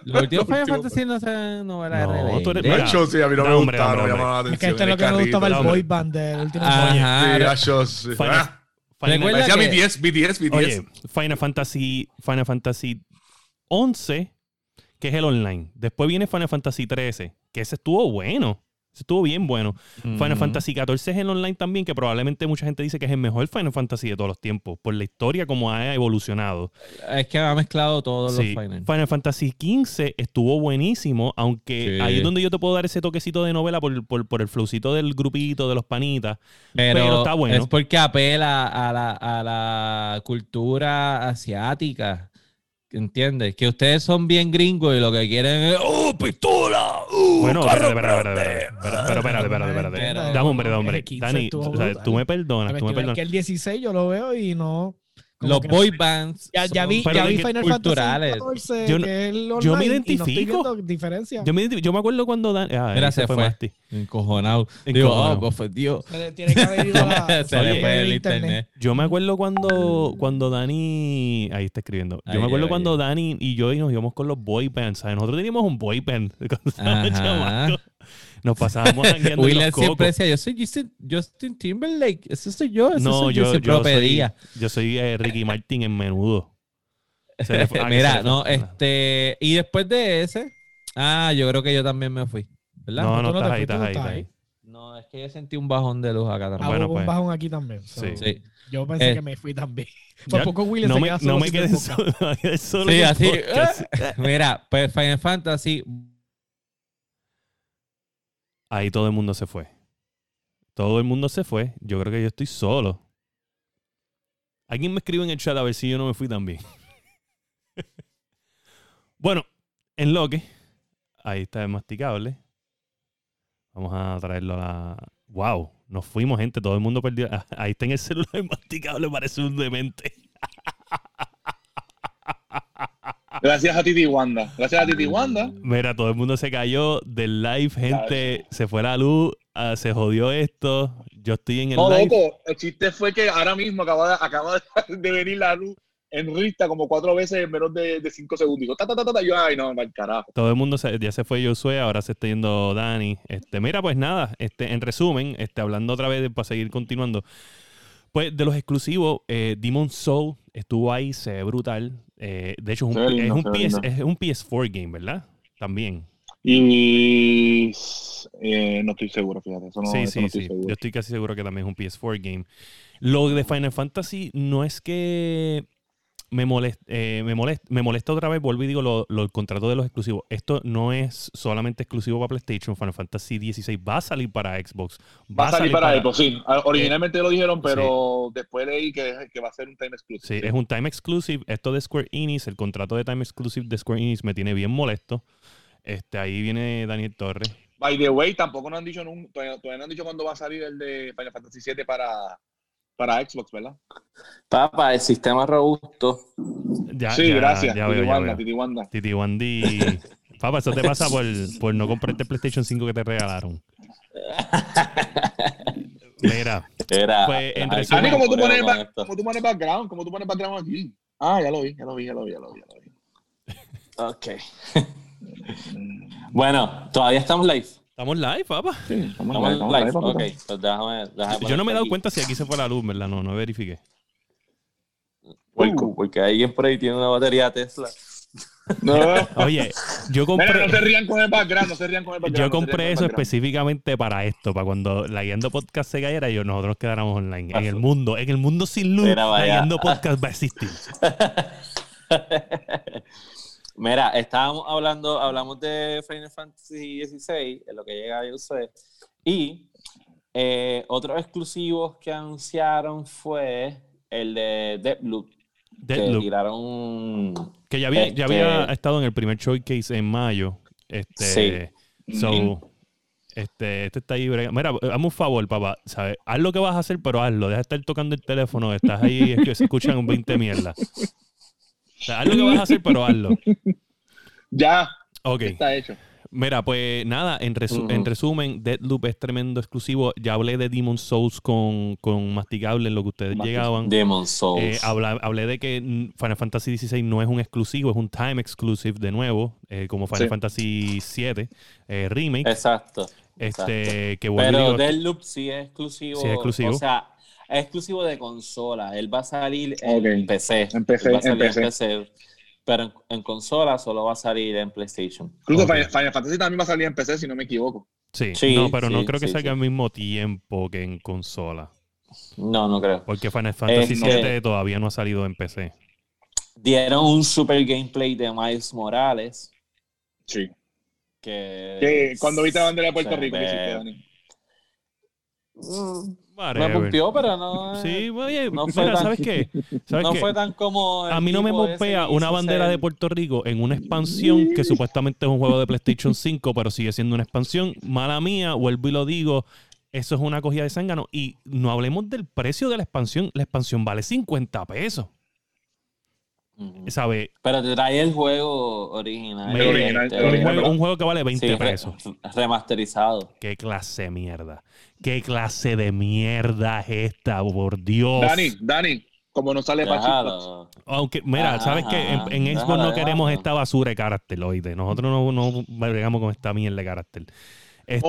Los últimos Final Fantasy no son novelas No, de rebelde. tú eres- sí, a mí no me no, gustaron, llamaban la Es que atención. esto es lo que me gustaba el boy band del último Ajá. Sí, Recuerda Parecía que- BTS, BTS, BTS. Oye, Final Fantasy, Final Fantasy 11, que es el online. Después viene Final Fantasy 13, que ese estuvo bueno. Estuvo bien bueno. Final. Fantasy 14 es el online también, que probablemente mucha gente dice que es el mejor Final Fantasy de todos los tiempos, por la historia como ha evolucionado. Es que ha mezclado todos Sí. los Final. Final Fantasy 15 estuvo buenísimo, aunque Sí. ahí es donde yo te puedo dar ese toquecito de novela por, por, por el flowcito del grupito, de los panitas. Pero, Pero está bueno. es porque apela a la, a la cultura asiática. ¿Entiendes? Que ustedes son bien gringos y lo que quieren es ¡Oh, pistola! ¡Uh, Bueno, carro espérate, espérate, espérate, espérate, espérate, espérate, espérate, espérate. Pero- Dame, hombre, dame, hombre. El 15 Dani, o sea, tú me perdonas, tú me perdonas. que el 16 yo lo veo y no. Como Los que- boy bands Ya, vi, ya vi Final culturales. Fantasy 14, Yo no- que es el yo me online, y no estoy identifico. diferencia. Yo me, yo me acuerdo cuando Dani. Ah, Mira, se fue. Masti. encojonado. Digo, Encojonado. oh. Se- Tiene que haber ido a Se le fue el internet. Yo me acuerdo cuando, cuando Dani. Ahí está escribiendo. Yo Ahí me acuerdo cuando Dani y yo nos íbamos con los boy bands. ¿sabes? Nosotros teníamos un boy band cuando. Nos pasábamos jangueando en William los siempre cocos. decía, yo soy Justin, Justin Timberlake. Ese soy yo. Ese No, soy yo. yo, siempre yo lo soy, pedía. yo soy eh, Ricky Martin en menudo. Ah, Mira, no, este. Y después de ese. Ah, yo creo que yo también me fui. ¿Verdad? No, no, no te estás ahí, estás ahí, estás. No, es que yo sentí un bajón de luz acá Ah, también. bueno, hubo pues. un bajón aquí también. so, Sí. Sí. Yo pensé Eh, que me fui también. Por poco William no se me, queda no solo me quedé solo, me quedé solo Sí, así. Mira, pues Final Fantasy. Ahí todo el mundo se fue. Todo el mundo se fue. Yo creo que yo estoy solo. Alguien me escribe en el chat a ver si yo no me fui también. bueno, en lo que. Ahí está el masticable. Vamos a traerlo a la. ¡Wow! Nos fuimos, gente. Todo el mundo perdió. Ah, Ahí está en el celular el masticable. Parece un demente. Gracias a Titi Wanda. Gracias a Titi Wanda. Mira, todo el mundo se cayó del live, gente. Se fue la luz. ah, se jodió esto. Yo estoy en el No, live. loco, el chiste fue que ahora mismo acaba de, acaba de- de venir la luz en Rista como cuatro veces en menos de, de cinco segundos. Ta, ta, ta, ta, ta, yo, ay, no, mal carajo. Todo el mundo se- ya se fue Josué, ahora se está yendo Dani. Este, mira, pues nada, este, en resumen, este, hablando otra vez de- para seguir continuando. Pues de los exclusivos, eh, Demon Soul estuvo ahí, se ve brutal. Eh, de hecho, es un, lindo, PS, es un PS4 game, ¿verdad? También. Y eh, no estoy seguro, fíjate. Eso no, sí, eso sí, no estoy sí. seguro. Yo estoy casi seguro que también es un PS4 game. Lo de Final Fantasy no es que me molesta, me me molesta otra vez, vuelvo y digo lo, lo- el contrato de los exclusivos. Esto no es solamente exclusivo para PlayStation. Final Fantasy 16 va a salir para Xbox. Va a salir para, Xbox, sí. Ah, Originalmente lo dijeron, pero después leí que, que va a ser un time Sí, exclusive. es un time exclusive. Esto de Square Enix, el contrato de time exclusive de Square Enix me tiene bien molesto. Este, ahí viene Daniel Torres. By the way, tampoco nos han dicho, nun- todavía, todavía no han dicho cuándo va a salir el de Final Fantasy VII para, para Xbox, ¿verdad? Papá, el sistema robusto. Ya, sí, ya- gracias. Ya Titi veo, Wanda, veo. Titi Wanda. Titi Wandy. Papá, eso te pasa por, por no comprarte el PlayStation 5 que te regalaron. Mira, Era. Pues, en Ay, ¿cómo tú, pones, ba- esto. cómo tú pones background? ¿Cómo tú pones background aquí? Ah, ya lo vi, ya lo vi, ya lo vi, ya lo vi. Ya lo vi. Ok. bueno, todavía estamos live. Estamos live, papá. Sí, estamos Estamos live, estamos live. Ok, pues déjame. déjame Yo no me he dado aquí. cuenta si aquí se fue la luz, ¿verdad? No, no verifiqué. Uh, porque alguien por ahí tiene una batería Tesla. No, Oye, yo Mira, compré. no se rían con el background, no se rían con el background. Yo compré eso específicamente para esto, para cuando la Guiando Podcast se cayera y yo, nosotros nos quedáramos online. En el mundo, en el mundo sin luz, Mira, la. Guiando Podcast va a existir. Mira, estábamos hablando, hablamos de Final Fantasy XVI, en lo que llega yo sé. Y eh, otros exclusivos que anunciaron fue el de Deathloop, que Deathloop, tiraron un- que ya había, ya este- había estado en el primer showcase en mayo. Este, Sí. so, Este, este está ahí. Mira, hazme un favor, papá. ¿sabes? Haz lo que vas a hacer, pero hazlo. Deja de estar tocando el teléfono. Estás ahí, es que se escuchan 20 mierdas. O sea, haz lo que vas a hacer, pero hazlo. Ya, Ok. está hecho. Mira, pues nada, en, resu- en resumen, Deadloop es tremendo exclusivo. Ya hablé de Demon Souls con, con Masticable, en lo que ustedes Mastic- llegaban. Demon Souls. Eh, habla- hablé de que Final Fantasy XVI no es un exclusivo, es un time exclusive de nuevo, eh, como Final Sí. Fantasy VII eh, Remake. Exacto. exacto. este, que vuelvo y Pero Deadloop sí es exclusivo. Sí es exclusivo. O sea, es exclusivo de consola. Él va a salir en. PC. En PC, va a salir en PC. Pero en, en consola solo va a salir en PlayStation. Incluso Ok. Final, Fantasy también va a salir en PC, si no me equivoco. Sí, Sí, no, pero no creo que sí, salga sí. al mismo tiempo que en consola. No, no creo. Porque Final Fantasy Este- VII todavía no ha salido en PC. Dieron un super gameplay de Miles Morales. Sí. Que, Que cuando viste la bandera de Puerto Rico, ¿qué ve- hiciste, Dani? Mm, Me pompió, pero no. Sí, oye, no fue mira, tan- ¿sabes qué? ¿Sabes no qué? fue tan como. A mí no me que una bandera ser- de Puerto Rico en una expansión que supuestamente es un juego de PlayStation 5, pero sigue siendo una expansión. Mala mía, vuelvo y lo digo, eso es una cogida de zángano. Y no hablemos del precio de la expansión. La expansión vale 50 pesos. Ujú. ¿Sabes? Pero te trae el juego original. El original, este, el Un juego, un juego que vale 20 sí, re- pesos. remasterizado. ¿Qué clase de mierda? ¿Qué clase de mierda es esta? Por Dios. Dani, Dani, como no sale. Déjalo. Aunque, mira, Ajá, ¿sabes qué? En, en Xbox no queremos esta basura de carácter, oíste. Nosotros no, no bregamos con esta mierda de carácter. Este,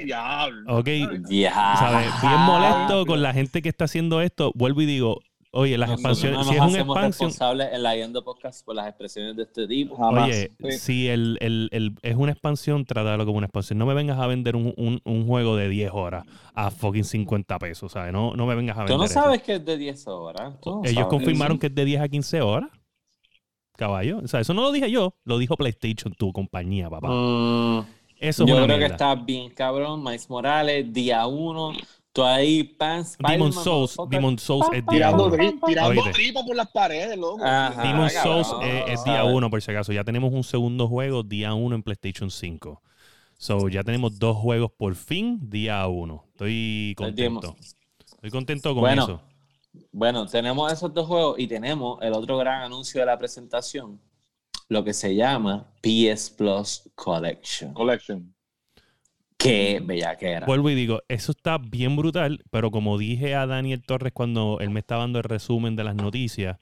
Ok, diablo. ok. Bien molesto con la gente que está haciendo esto. Vuelvo y digo, oye, las expansiones, no si es expansión, responsables en la Yendo Podcast por las expresiones de este tipo. Jamás. oye, Sí. si el, el- el- es una expansión, trátalo como una expansión. No me vengas a vender un, un- un juego de 10 horas a fucking 50 pesos, ¿sabes? No, no me vengas a vender Tú no eso. sabes que es de 10 horas. No Ellos sabes. confirmaron que es de 10 a 15 horas. Caballo. O sea, eso no lo dije yo, lo dijo PlayStation, tu compañía, papá. Mm, Eso es yo creo que está bien cabrón. Miles Morales, día 1. Tú ahí, pants. Demon Souls, Demon Souls es día Tirando, uno. tirando tripas por las paredes, loco. Ajá. Demon Souls es, es día. 1, por si acaso. Ya tenemos un segundo juego, día 1 en PlayStation 5. So, ya tenemos dos juegos por fin, día 1. Estoy contento. Estoy contento con Bueno. eso. Bueno, tenemos esos dos juegos y tenemos el otro gran anuncio de la presentación, lo que se llama PS Plus Collection. Collection. Qué bella que era. Vuelvo y digo, eso está bien brutal, pero como dije a Daniel Torres cuando él me estaba dando el resumen de las noticias,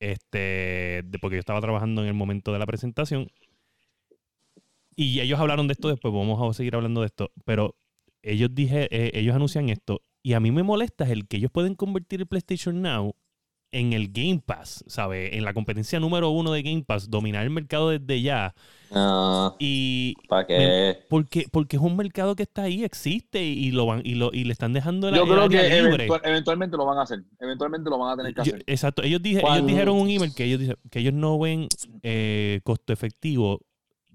este, porque yo estaba trabajando en el momento de la presentación, y ellos hablaron de esto después, vamos a seguir hablando de esto, pero ellos dije, eh, ellos anuncian esto, y a mí me molesta el que ellos pueden convertir el PlayStation Now en el Game Pass, ¿sabes? En la competencia número uno de Game Pass, dominar el mercado desde ya, No, y ¿para qué? porque, porque es un mercado que está ahí, existe y lo van y lo y le están dejando la Yo creo que área libre. eventual- eventualmente lo van a hacer. Eventualmente lo van a tener que Yo- hacer. exacto, ellos, dije, ellos Cuando- dijeron un email que ellos dicen- que ellos no ven eh, costo efectivo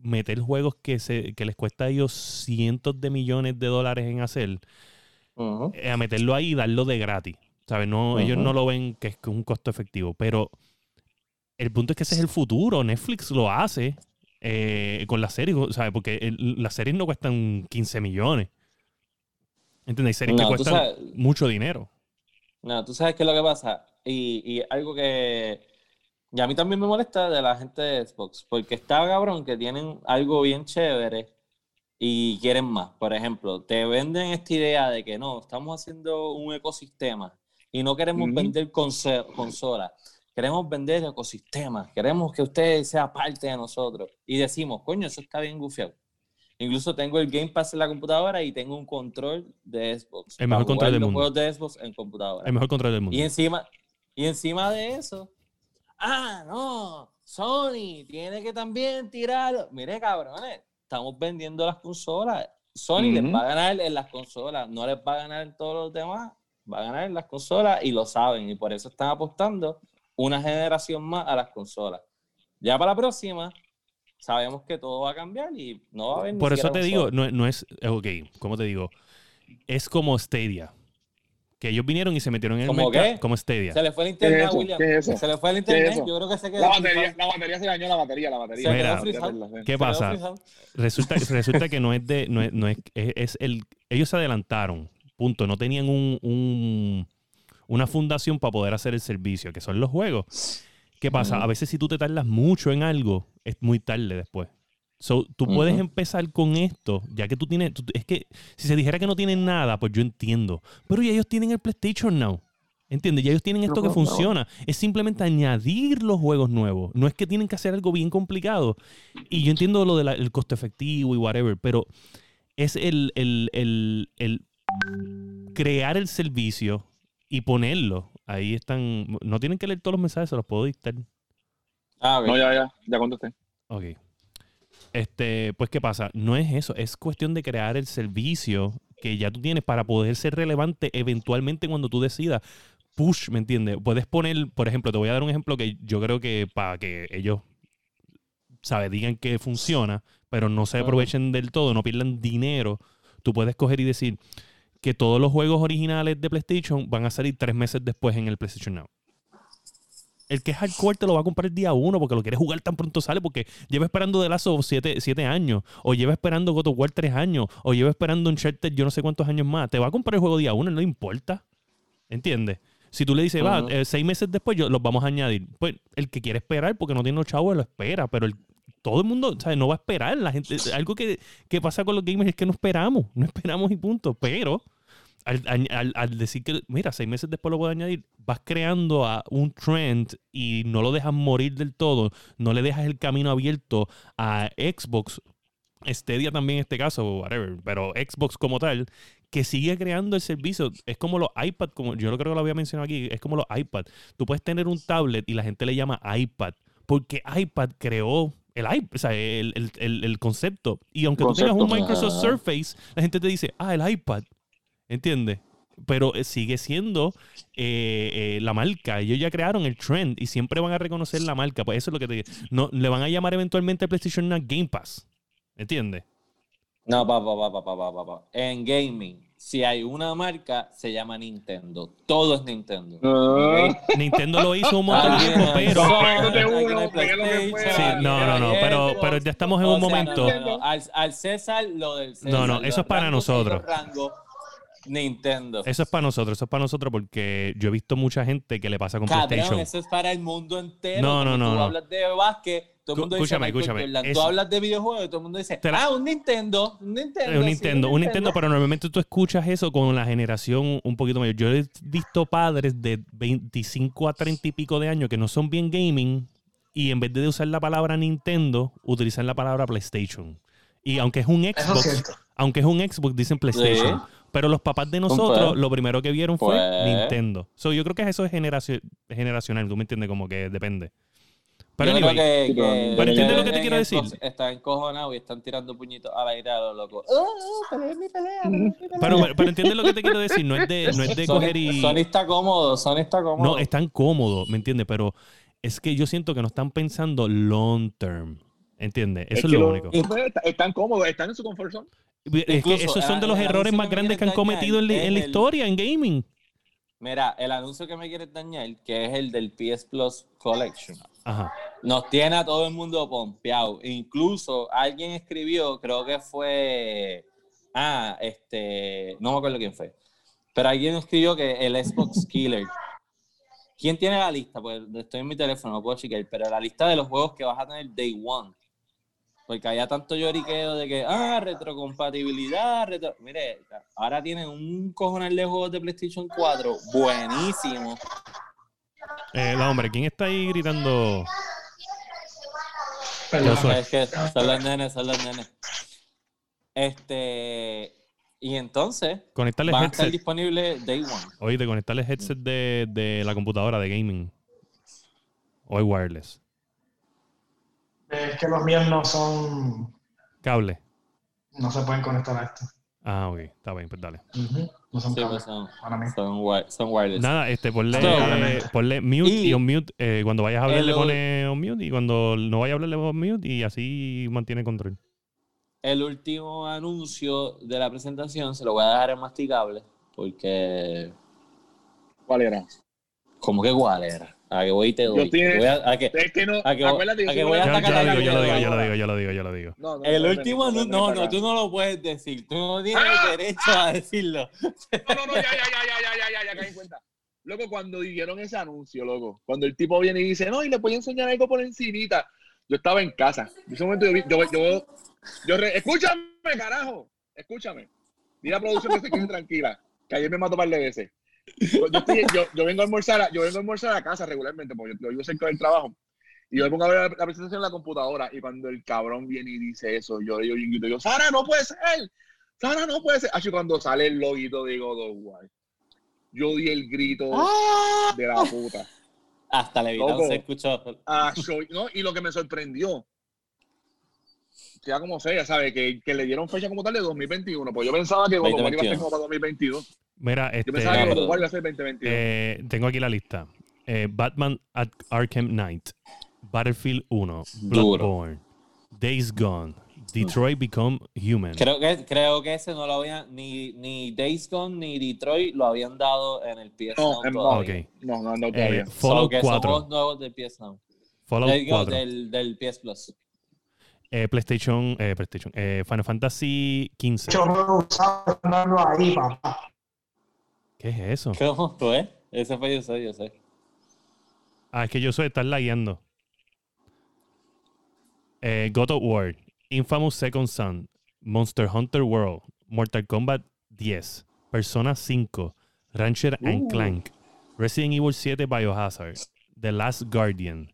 meter juegos que se que les cuesta a ellos cientos de millones de dólares en hacer eh, a meterlo ahí y darlo de gratis. ¿Sabes? No, ellos no lo ven que es un costo efectivo, pero el punto es que ese es el futuro. Netflix lo hace eh, con las series, ¿sabes? Porque el- las series no cuestan 15 millones. ¿Entiendes? Hay series No, que cuestan sabes- mucho dinero. No, tú sabes qué es lo que pasa. Y, y algo que. Y a mí también me molesta de la gente de Xbox. Porque está cabrón que tienen algo bien chévere y quieren más. Por ejemplo, te venden esta idea de que no, estamos haciendo un ecosistema y no queremos vender consolas. Queremos vender ecosistemas. Queremos que usted sea parte de nosotros. Y decimos, coño, eso está bien gufiado. Incluso tengo el Game Pass en la computadora y tengo un control de Xbox. El mejor control del los mundo. juegos de Xbox en computadora. El mejor control del mundo. Y encima, y encima de eso, ah, no, Sony tiene que también tirar. Mire, cabrones, estamos vendiendo las consolas. Sony les va a ganar en las consolas, no les va a ganar en todos los demás, va a ganar en las consolas y lo saben. Y por eso están apostando una generación más a las consolas. Ya para la próxima, sabemos que todo va a cambiar y no va a haber ni Por eso te digo, no, no es, ok, ¿cómo te digo? Es como Stadia. Que ellos vinieron y se metieron en el ¿Cómo mercado qué? como Stadia. Se le fue el ¿Qué es internet, eso? William. ¿Qué es eso? Se le fue el ¿Qué internet. es? Yo creo que se quedó. La batería, la batería se dañó, la batería, la batería. Se Mira. ¿Qué Se quedó pasa? Resulta, resulta que no es de, no es, no es, es- es el, ellos se adelantaron, punto. No tenían un, un- una fundación para poder hacer el servicio, que son los juegos. ¿Qué pasa? A veces si tú te tardas mucho en algo, es muy tarde después. So, tú puedes empezar con esto, ya que tú tienes, tú- es que si se dijera que no tienen nada, pues yo entiendo. Pero ya ellos tienen el PlayStation Now. ¿Entiendes? Ya ellos tienen esto que funciona. Es simplemente añadir los juegos nuevos. No es que tienen que hacer algo bien complicado. Y yo entiendo lo del costo efectivo y whatever, pero es el, el- el- el crear el servicio y ponerlo. Ahí están. No tienen que leer todos los mensajes, se los puedo dictar. Ah, ok. No, ya, ya, ya contesté. Ok. Este, pues, ¿qué pasa? No es eso, es cuestión de crear el servicio que ya tú tienes para poder ser relevante eventualmente cuando tú decidas. Push, ¿me entiendes? Puedes poner, por ejemplo, te voy a dar un ejemplo que yo creo que para que ellos, ¿sabes? Digan que funciona, pero no se aprovechen del todo, no pierdan dinero. Tú puedes coger y decir que todos los juegos originales de PlayStation van a salir tres meses después en el PlayStation Now. El que es hardcore te lo va a comprar el día uno porque lo quiere jugar tan pronto sale porque lleva esperando The Last of Us siete, siete años o lleva esperando God of War tres años o lleva esperando Uncharted yo no sé cuántos años más. Te va a comprar el juego día uno, no le importa. ¿Entiendes? Si tú le dices, va, eh, seis meses después yo, los vamos a añadir. Pues el que quiere esperar porque no tiene los chavos lo espera, pero el- todo el mundo ¿sabes? no va a esperar. La gente, algo que, que pasa con los gamers es que no esperamos, no esperamos y punto. Pero al, al- decir que, mira, seis meses después lo a añadir, vas creando a un trend y no lo dejas morir del todo, no le dejas el camino abierto a Xbox, Stadia también en este caso, whatever, pero Xbox como tal, que sigue creando el servicio. Es como los iPad, como yo creo que lo había mencionado aquí, es como los iPad. Tú puedes tener un tablet y la gente le llama iPad, porque iPad creó el, o sea, el, el- el- el concepto. Y aunque tú tengas un Concepto. Microsoft Ah. Surface, la gente te dice, ah, el iPad. ¿Entiendes? Pero eh, sigue siendo eh, eh, la marca. Ellos ya crearon el trend y siempre van a reconocer la marca. Pues eso es lo que te no Le van a llamar eventualmente a PlayStation Game Pass. ¿Entiendes? No, papá, papá, papá, papá. En gaming, si hay una marca, se llama Nintendo. Todo es Nintendo. Ah. Nintendo lo hizo un montón de tiempo, pero. No. Sí, no, no, no, pero, pero ya estamos en O un sea, momento. no, no, no. Al, al César, lo del César. No, no, eso es para rango, nosotros. rango, Nintendo. Eso es para nosotros, eso es para nosotros porque yo he visto mucha gente que le pasa con Cabrón, PlayStation. eso es para el mundo entero. No, no, no, Tú no. hablas de básquet, todo el Cu- mundo dice escúchame, escúchame, Tú hablas de videojuegos y todo el mundo dice, la- ah, un Nintendo, un Nintendo. Un sí, Nintendo, un Nintendo, pero normalmente tú escuchas eso con la generación un poquito mayor. Yo he visto padres de 25 a 30 y pico de años que no son bien gaming y en vez de usar la palabra Nintendo, utilizan la palabra PlayStation. Y aunque es un es Xbox, aunque es un Xbox, dicen PlayStation. Pero los papás de nosotros, Pues. lo primero que vieron fue Pues. Nintendo. So, yo creo que eso es generacio- generacional, tú me entiendes, como que depende. Pero anyway, que, pero- que- lo que te quiero decir. Están encojonados y están tirando puñitos al aire a lo loco. ¡Oh, oh, mi pelea! pero, pero lo que te quiero decir, no es de, no es de Sony, coger y... Sony está cómodo, Sony está cómodo. No, están cómodos, ¿me entiendes? Pero es que yo siento que no están pensando long term. ¿Entiendes? Eso es, lo único. Est- Están cómodos, están en su comfort zone. Es que esos son de los el errores más grandes que han cometido en, la- en la historia, en gaming. Mira, el anuncio que me quieres dañar, que es el del PS Plus Collection, Nos tiene a todo el mundo pompeado. Incluso alguien escribió, creo que fue. Ah, este. No me acuerdo quién fue. Pero alguien escribió que el Xbox Killer. ¿Quién tiene la lista? Pues estoy en mi teléfono, no puedo chequear. Pero la lista de los juegos que vas a tener Day One. Porque había tanto lloriqueo de que, ah, retrocompatibilidad, retro... Mire, ahora tienen un cojonal de juegos de PlayStation 4 buenísimo. Eh, no, hombre, ¿quién está ahí gritando? Perdón. Es que son los nenes, son los nenes. Este. Y entonces, Conectarle van a estar headset. disponibles Day One. Oíste, conectarle headset de, de la computadora de gaming. O es wireless. Es que los míos no son. Cable. No se pueden conectar a esto. Ah, ok. Está bien, pues dale. No son Sí, cables son, para mí. son, wi- son wireless. Nada, este, ponle, So- eh, ponle mute y, Y- unmute. eh, cuando vayas a hablar, El le pone unmute. Y cuando no vayas a hablar, le pones unmute. Y así mantiene control. El último anuncio de la presentación se lo voy a dejar en masticable porque ¿Cuál era? ¿Cómo que cuál era? A que voy y te doy. Yo tiene- Voy a- a que- Es que no, A que- acuérdate, a que voy a soy Yo, yo lo sacar digo, yo lo digo, yo lo digo, yo lo digo, yo lo digo. No, no, el último, no, no, no, tú no lo puedes decir. Tú no tienes ¡Ah! derecho a decirlo. No, no, no, ya, ya, ya, ya, ya, ya, ya, ya, caí en cuenta. Loco, cuando dijeron ese anuncio, loco, cuando el tipo viene y dice, no, y le voy a enseñar algo por encimita, yo estaba en casa. En ese momento yo, vi- yo, yo, yo re- escúchame, carajo, escúchame. Dile a producción que se quede tranquila, que ayer me mató un par de veces. Yo, yo estoy- yo- yo vengo a almorzar, a- yo vengo a almorzar a casa regularmente, porque yo, yo cerca del trabajo. Y yo me pongo a ver la, la presentación en la computadora, y cuando el cabrón viene y dice eso, yo le digo, grito, yo, Sara, no puede ser, Sara, no puede ser. Así cuando sale el loguito War, yo di el grito de la puta. Hasta Levitán Loco. se escuchó. Ah, no, y lo que me sorprendió, sea como sea, ¿sabes? Que, que le dieron fecha como tal de 2021, pues yo pensaba que War iba a ser 2021. como para 2022. Mira, Yo este, pensaba que War iba a ser 2022. eh, tengo aquí la lista. Eh, Batman at Arkham Knight, Battlefield 1, Duro. Bloodborne, Days Gone, Detroit Become Human. Creo que, creo que ese no lo habían, ni, ni Days Gone ni Detroit lo habían dado en el PS No, Now en- todavía. Ok. no, no, no, Eh, todavía. Solo Fallout que son 4. juegos nuevos del PS Now. Fallout Digo, 4. Del, del PS Plus. Eh, PlayStation, eh, PlayStation, eh, Final Fantasy 15. Yo no usaba ahí, papá. ¿Qué es eso? ¿Cómo fue? Ese fue yo sé, yo sé. Ah, es que yo soy estar lagueando. Eh, God of War, Infamous Second Son, Monster Hunter World, Mortal Kombat 10, Persona 5, Rancher and Uh. Clank, Resident Evil 7 Biohazard, The Last Guardian,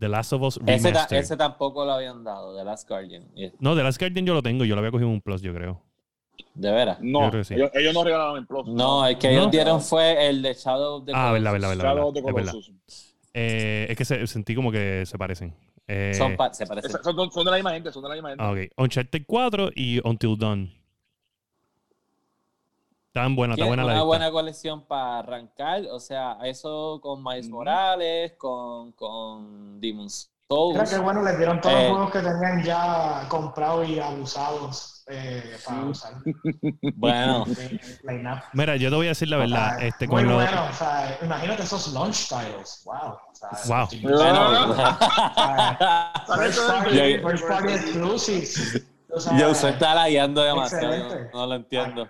The Last of Us Ese, ta- Remastered. ese tampoco lo habían dado, The Last Guardian. No, The Last Guardian yo lo tengo, yo lo había cogido en un plus, yo creo. De veras. No, sí. ellos, ellos no regalaron en Plus. No, el que ¿No? ellos dieron fue el de Shadow of the Ah, verdad, Colossus. verdad, verdad. Shadow of the verdad, es. Colossus. Eh, es que se- sentí como que se parecen. Eh, Son pa- se parecen. Son, son de la misma gente, son de la misma gente. Ah, ok. Uncharted 4 y Until Dawn. Tan buena, Tiene buena la una lista. buena colección para arrancar, o sea, eso con Miles Ujú. Morales, con, con Demon's Creo Souls. que bueno, les dieron todos Eh. los juegos que tenían ya comprados y abusados eh, para usar. Bueno. Mira, yo te voy a decir la verdad. O sea, este, muy lo- bueno, o sea, imagínate esos launch titles. Wow. O sea, Wow. bueno. First party, Yo- first party exclusives. O sea, Yo usted está lagueando demasiado, no, no lo entiendo.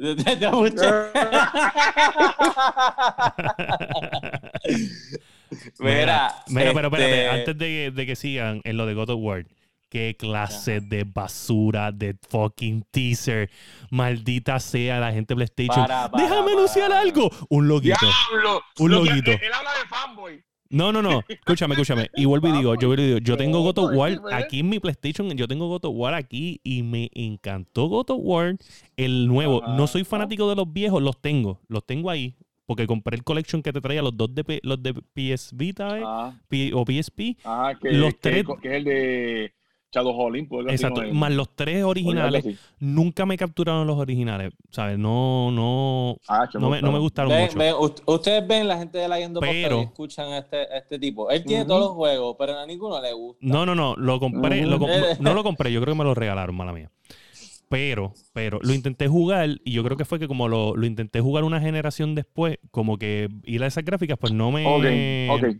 Mira, Mira, pero espérate, este, antes de, de que sigan en lo de God of War, qué clase de basura de fucking teaser. Maldita sea la gente de PlayStation. Para, para, Déjame para. anunciar algo. Un loguito. ¡Diablo! Un loguito. Él, él habla de fanboy. No, no, no. Escúchame, escúchame. Y vuelvo y digo, yo vuelvo y digo, yo tengo God of War aquí en mi PlayStation, yo tengo God of War aquí y me encantó God of War, el nuevo. No soy fanático de los viejos, los tengo, los tengo ahí. Porque compré el collection que te traía los dos de, los de PS Vita ¿eh? Ah, P- o PSP. ah, que, Los que, tres- que es el de Shadow Exacto. Más los tres originales. algo así. Nunca me capturaron los originales. ¿Sabes? No, no, Ah, no me, no me gustaron Ven, mucho. ven, ustedes ven la gente de la Yendo Pero- y escuchan a este, a este tipo. Él tiene todos los juegos, pero a ninguno le gusta. No, no, no, lo compré, lo no lo compré, yo creo que me lo regalaron, mala mía. Pero, pero, lo intenté jugar y yo creo que fue que como lo, lo intenté jugar una generación después, como que ir a esas gráficas, pues no me,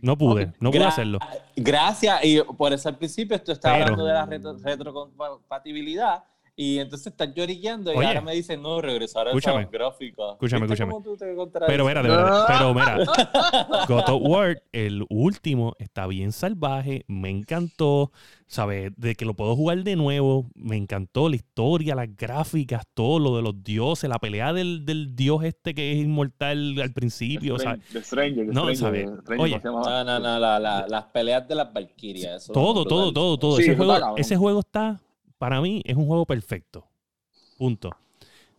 no pude, no pude Gra- hacerlo. Gracias, y por eso al principio tú estabas Pero- hablando de la retro- retrocompatibilidad y entonces estás llorillando y Oye. ahora me dicen, no, regresar a Escúchame. esas gráficas. Escúchame, ¿Viste escúchame. Pero mira, de verdad, pero mira, God of War, el último, está bien salvaje, me encantó, ¿sabes? De que lo puedo jugar de nuevo, me encantó la historia, las gráficas, todo lo de los dioses, la pelea del, del dios este que es inmortal al principio, The ¿sabes? Stranger, The Stranger, The No, Stranger, ¿sabe? The Stranger, Oye. No, no, no, la- la- las peleas de las Valkyrias. Todo, todo, todo, todo. Sí, ese, juego, ese juego está, para mí, es un juego perfecto. Punto.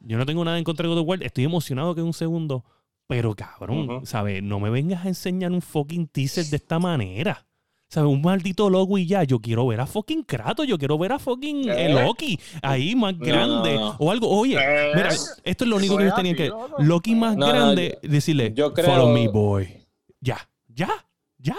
Yo no tengo nada en contra de God of War. Estoy emocionado que en un segundo. Pero cabrón. ¿sabes? No me vengas a enseñar un fucking teaser de esta manera. ¿Sabes? Un maldito logo y ya. Yo quiero ver a fucking Kratos. Yo quiero ver a fucking eh, Loki ahí más grande. no, no. O algo. Oye, mira, esto es lo único que ellos es tenían que. Loki más grande, decirle, yo creo- follow me, boy. Ya, ya, ya.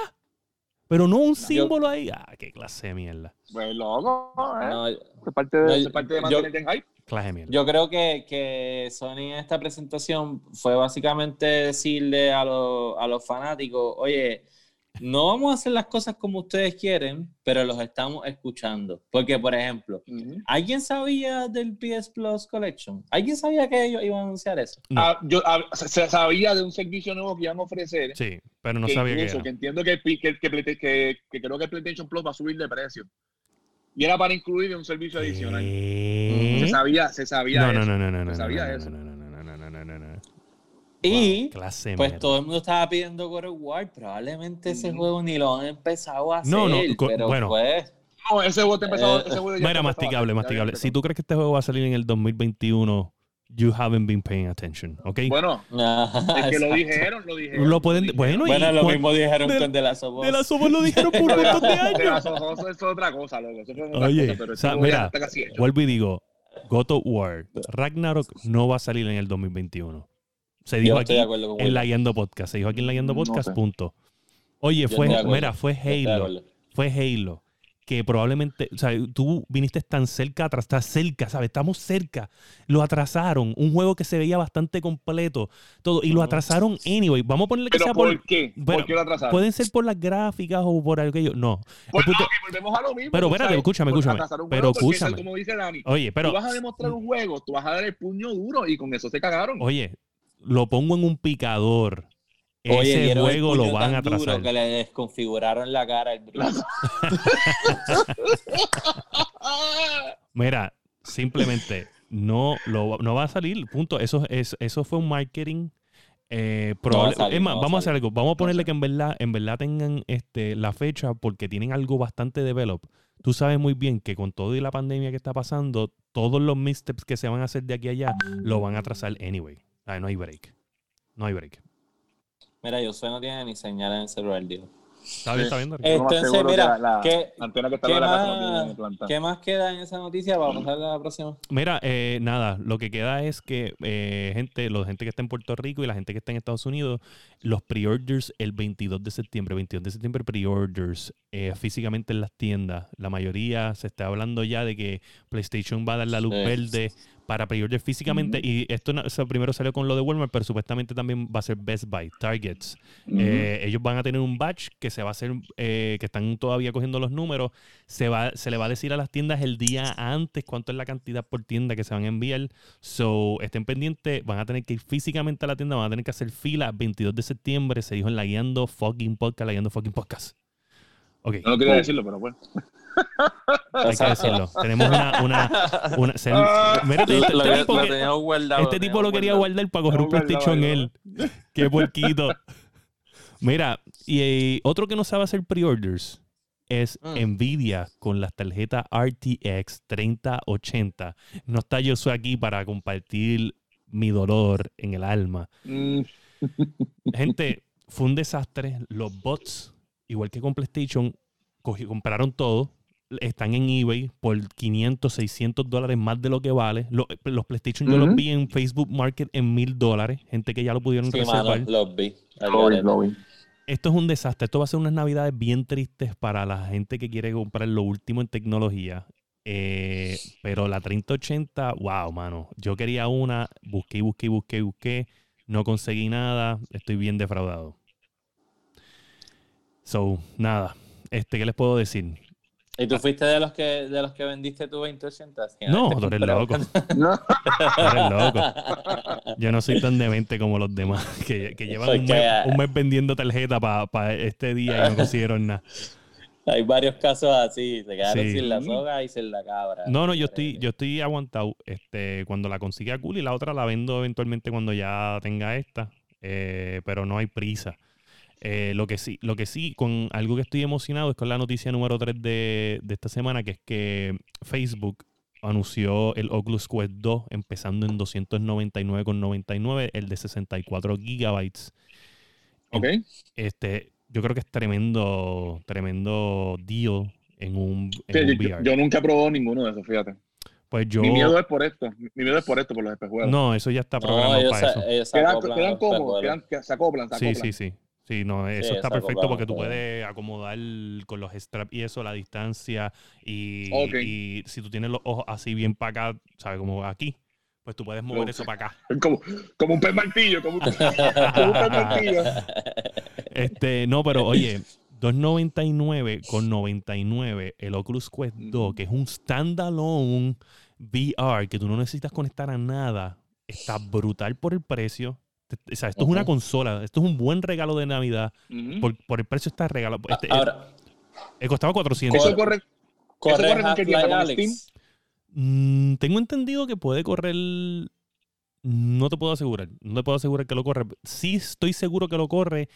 Pero no un símbolo ahí. Ah, qué clase de mierda. Pues loco, ¿eh? No, es parte de, no, es parte de yo- mantenerte en hype. Clase de mierda. Yo creo que, que Sony en esta presentación fue básicamente decirle a, los- a los fanáticos, oye, no vamos a hacer las cosas como ustedes quieren, pero los estamos escuchando. Porque, por ejemplo, ¿alguien sabía del PS Plus Collection? ¿Alguien sabía que ellos iban a anunciar eso? No. Ah, yo, ah, se sabía de un servicio nuevo que iban a ofrecer. Sí, pero no que sabía que incluso, era. que entiendo que, que, que, que- que- que creo que el PlayStation Plus va a subir de precio. Y era para incluir un servicio adicional. Se sabía, se sabía No, no, eso. no, no, no, no, Se sabía no, eso. no, no, no, no, no, no, no, no, no. Y Clase de pues mierda. todo el mundo estaba pidiendo God of War. Probablemente ese Ujú. juego ni lo han empezado a hacer. No, no, pero bueno. pues... No, ese juego te empezó, Eh, ese juego ya Mira, masticable, a- masticable. Si tú crees que este juego va a salir en el 2021, you haven't been paying attention, ¿ok? Bueno, es que lo dijeron, lo dijeron. Lo pueden, dijeron. bueno, y Bueno, lo cuan- mismo dijeron de- con The Last of Us. de las somos lo dijeron por un montón de De años. las ojos, eso es otra cosa, loco. Eso fue otra Oye, cosa, pero o sea, mira, vuelvo y digo, God of War, Ragnarok no va a salir en el 2021. Se dijo aquí en la Guiando Podcast. Se dijo aquí en la Guiando no Podcast, sé. punto. Oye, Yo fue, mira, fue Halo. Fue Halo. Que probablemente, o sea, tú viniste tan cerca atrás, estás cerca, ¿sabes? Estamos cerca. Lo atrasaron. Un juego que se veía bastante completo. Todo. Y lo atrasaron anyway. Vamos a ponerle que ¿Pero sea por, por. qué? Bueno, ¿Por qué lo atrasaron? Pueden ser por las gráficas o por aquello. No. Pues, ok, volvemos a lo mismo. Pero espérate, escúchame, escúchame. Pero eso escúchame. Como dice Dani, Oye, pero. tú vas a demostrar un juego, tú vas a dar el puño duro y con eso se cagaron. Oye, lo pongo en un picador. Oye, Ese juego lo van a atrasar. que le desconfiguraron la cara al. Mira, simplemente no, lo, no va a salir. Punto. Eso, es, eso fue un marketing. eh, probable- salir, es más, no va a vamos a hacer algo. Vamos a ponerle que en verdad, en verdad tengan este, la fecha porque tienen algo bastante develop. Tú sabes muy bien que con todo y la pandemia que está pasando, todos los missteps que se van a hacer de aquí a allá lo van a atrasar anyway. Ah, no hay break. No hay break. Mira, yo no tiene ni señal en el celular, digo. ¿Está bien? ¿Está bien? Más Entonces, mira, que la, la ¿qué- que está qué en la casa más- no. ¿Qué más queda en esa noticia? Vamos a pasar a la próxima. Mira, eh, nada, lo que queda es que eh, gente, la gente que está en Puerto Rico y la gente que está en Estados Unidos, los pre-orders el 22 de septiembre, 22 de septiembre pre-orders eh, físicamente en las tiendas. La mayoría se está hablando ya de que PlayStation va a dar la luz Sí. verde para pre-order físicamente y esto no- o sea, primero salió con lo de Walmart, pero supuestamente también va a ser Best Buy, Targets. Eh, ellos van a tener un batch que se va a hacer, eh, que están todavía cogiendo los números. Se, va, se le va a decir a las tiendas el día antes cuánto es la cantidad por tienda que se van a enviar. So, estén pendientes, van a tener que ir físicamente a la tienda, van a tener que hacer fila 22 de septiembre. Se dijo en la guiando fucking podcast, la guiando fucking podcast. Ok, No quería decirlo, pero bueno. hay que decirlo. Tenemos una. una, una se- mira, este, este lo- tipo lo que- teníamos guardado, este lo tipo lo teníamos quería guardado. guardar para coger un PlayStation él. Qué puerquito. Mira, y eh, otro que no sabe hacer pre-orders es Mm. Nvidia con las tarjetas RTX 3080. No está yo aquí para compartir mi dolor en el alma. Mm, Gente, fue un desastre. Los bots, igual que con PlayStation, compraron todo. Están en eBay por 500, 600 dólares más de lo que vale. Lo- los PlayStation yo los vi en Facebook Market en mil dólares. Gente que ya lo pudieron Sí, reservar. mano, los vi. al lo vi, garete. lo vi. Esto es un desastre. Esto va a ser unas navidades bien tristes para la gente que quiere comprar lo último en tecnología. Eh, pero la 3080, wow, mano. Yo quería una, busqué, busqué, busqué, busqué. No conseguí nada. Estoy bien defraudado. So, nada. Este, ¿qué les puedo decir? ¿Y tú fuiste de los que de los que vendiste tu 2080? Sí, No, te tú eres loco. No. Tú eres loco. Yo no soy tan demente como los demás que, que llevan un mes, un mes vendiendo tarjeta para este día y no consiguieron nada. Hay varios casos así, se quedaron Sí. sin la soga y sin la cabra. No, no, yo estoy, yo estoy aguantado. Este, cuando la consiga cool y la otra la vendo eventualmente cuando ya tenga esta. Eh, pero no hay prisa. Eh, lo que sí, lo que sí, con algo que estoy emocionado es con la noticia número 3 de, de esta semana, que es que Facebook anunció el Oculus Quest 2 empezando en 299,99, el de 64 gigabytes. Ok. Este, yo creo que es tremendo, tremendo deal en un, en Sí, un yo, VR. yo nunca he probado ninguno de esos, fíjate. pues yo Mi miedo es por esto. Mi miedo es por esto, por los espejuelos. No, eso ya está No, programado ellos, para se- eso. ellos se Quedan, acoplan quedan cómodos, quedan, se acoplan, se acoplan. sí, sí. Sí, no, eso Sí, está perfecto porque tú puedes acomodar con los straps y eso, la distancia. Y, si tú tienes los ojos así bien para acá, ¿sabes? Como aquí, pues tú puedes mover eso para acá. Como, como un pez martillo, como un, como un pez martillo. Este, no, pero oye, 299 con 99 el Oculus Quest 2, que es un standalone VR que tú no necesitas conectar a nada, está brutal por el precio. O sea, esto es una consola, esto es un buen regalo de Navidad. Por, por el precio está regalo. Este, Ahora, eh, costaba 400. Eso corre. corre corre con Steam? Mm, tengo entendido que puede correr. No te puedo asegurar. No te puedo asegurar que lo corre. Sí estoy seguro que lo corre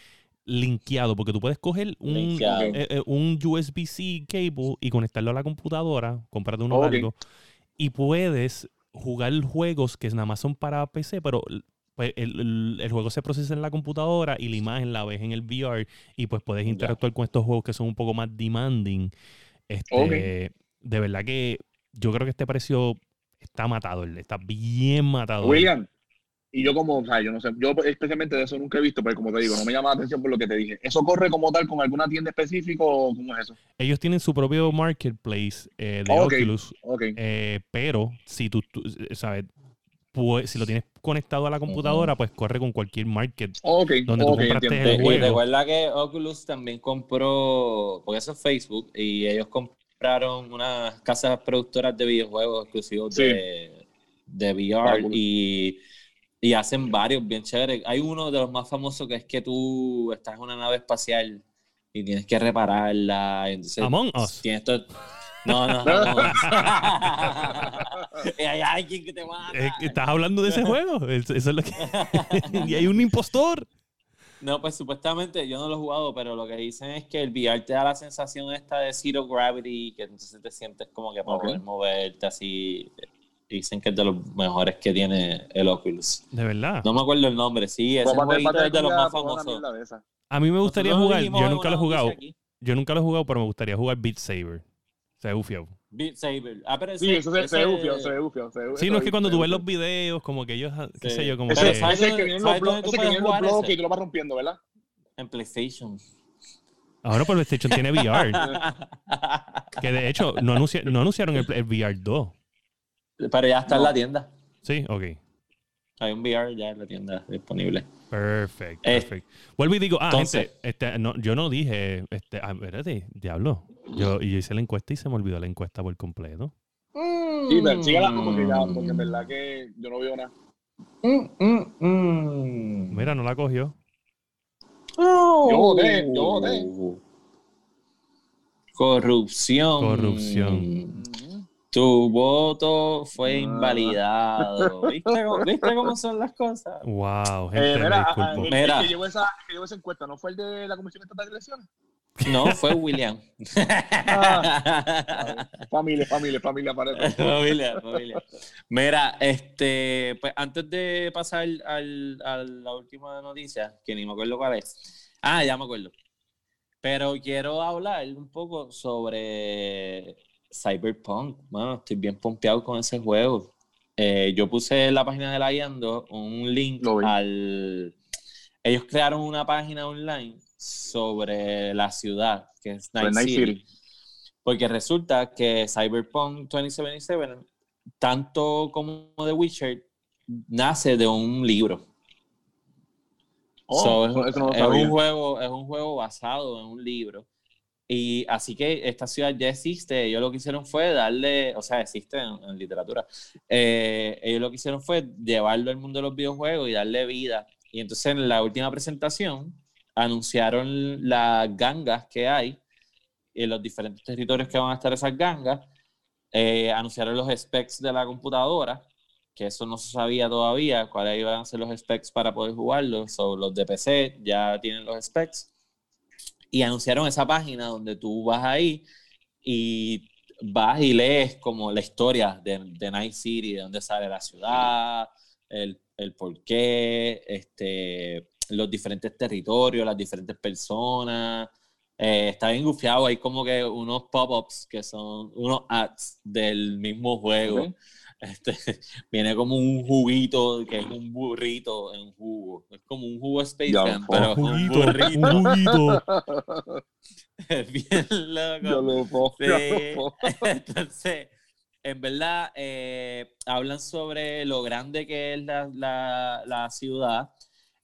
linkeado, porque tú puedes coger un, eh, eh, un USB-C cable y conectarlo a la computadora, comprarte uno largo, y puedes jugar juegos que nada más son para PC, pero pues, el, el- el juego se procesa en la computadora y la imagen la ves en el VR y pues puedes interactuar con estos juegos que son un poco más demanding. Este. De verdad que yo creo que este precio está matado, está bien matado. William, y yo como, o sea, yo no sé, yo especialmente de eso nunca he visto, pero como te digo, no me llama la atención por lo que te dije. ¿Eso corre como tal con alguna tienda específica o cómo es eso? Ellos tienen su propio marketplace eh, de. Oculus, eh, pero si tú, tú, eh, sabes, pues, si lo tienes conectado a la computadora, pues corre con cualquier market. Donde tú ok, compraste entiendo. el Y juego. recuerda que Oculus también compró, porque eso es Facebook, y ellos compraron unas casas productoras de videojuegos exclusivos Sí. de, de VR y, y hacen varios bien chéveres. Hay uno de los más famosos que es que tú estás en una nave espacial y tienes que repararla. y Entonces, Among Us. Tienes todo- No, no, no. Y hay alguien que te mata. Eh, ¿Estás hablando de ese juego? Eso eso es lo que... y hay un impostor. No, pues supuestamente yo no lo he jugado, pero lo que dicen es que el VR te da la sensación esta de zero gravity, que entonces te sientes como que para poder moverte así. Dicen que es de los mejores que tiene el Oculus. De verdad. No me acuerdo el nombre, sí, ese Pues, jueguito es de los más famosos. A mí me gustaría jugar. Yo nunca lo he jugado. Yo nunca lo he jugado, pero me gustaría jugar Beat Saber. Se ve bufiado. Beat Saber. Ah, pero Sí, eso se, se ese- se ve bufio. se ve- Sí, no es se que cuando tú ves los videos, como que ellos, qué Sí. sé yo, como Ese, que... ¿sabes ese que sabes los, bloques y tú lo vas rompiendo, ¿verdad? En PlayStation. Ahora por PlayStation tiene VR. que de hecho no, anuncia- no anunciaron el, el VR 2. pero ya está en la tienda. Sí, ok. Hay un VR ya en la tienda disponible. Perfecto, Eh, perfecto. Vuelvo y digo, ah, entonces- gente, este, no, yo no dije, este, ah, espérate, diablo. Yo, y yo hice la encuesta y se me olvidó la encuesta por completo. Sí, pero síguela porque ya, porque en verdad que yo no veo nada. Mm, mm, mm. Mira, no la cogió. Oh. Yo voté, yo voté. Corrupción. Corrupción. Tu voto fue Ah. invalidado. ¿Viste cómo, viste cómo son las cosas? Wow, gente, Eh, me mira, disculpo. ah, el, Mira. el que llevó esa, que llevó esa encuesta, ¿no fue el de la Comisión Estatal de Elecciones? No, fue William. Familia, familia, familia, parece. familia, familia. Mira, este, pues antes de pasar al, a la última noticia, que ni me acuerdo cuál es. Ah, ya me acuerdo. Pero quiero hablar un poco sobre Cyberpunk. Bueno, estoy bien pompeado con ese juego. Eh, yo puse en la página de la Yando un link al. Ellos crearon una página online sobre la ciudad, que es Night, Night City. City. Porque resulta que Cyberpunk 2077, tanto como The Witcher, nace de un libro. Oh, So, eso- es, eso no es un juego, es un juego basado en un libro. Y así que esta ciudad ya existe. Ellos lo que hicieron fue darle, o sea, existe en, en literatura. Eh, ellos lo que hicieron fue llevarlo al mundo de los videojuegos y darle vida. Y entonces en la última presentación anunciaron las gangas que hay en los diferentes territorios que van a estar esas gangas. Eh, anunciaron los specs de la computadora, que eso no se sabía todavía, cuáles iban a ser los specs para poder jugarlo. So, los de PC ya tienen los specs. Y anunciaron esa página donde tú vas ahí y vas y lees como la historia de, de Night City, de dónde sale la ciudad, el, el por qué, este, los diferentes territorios, las diferentes personas. Eh, está bien gufiado, hay como que unos pop-ups que son unos ads del mismo juego. Este, viene como un juguito que es un burrito en jugo. Es como un jugo Space Ya, Jam, pero Un un juguito, burrito. un juguito. bien loco. Yo lo. Sí. Entonces, en verdad, eh, hablan sobre lo grande que es la, la- la ciudad.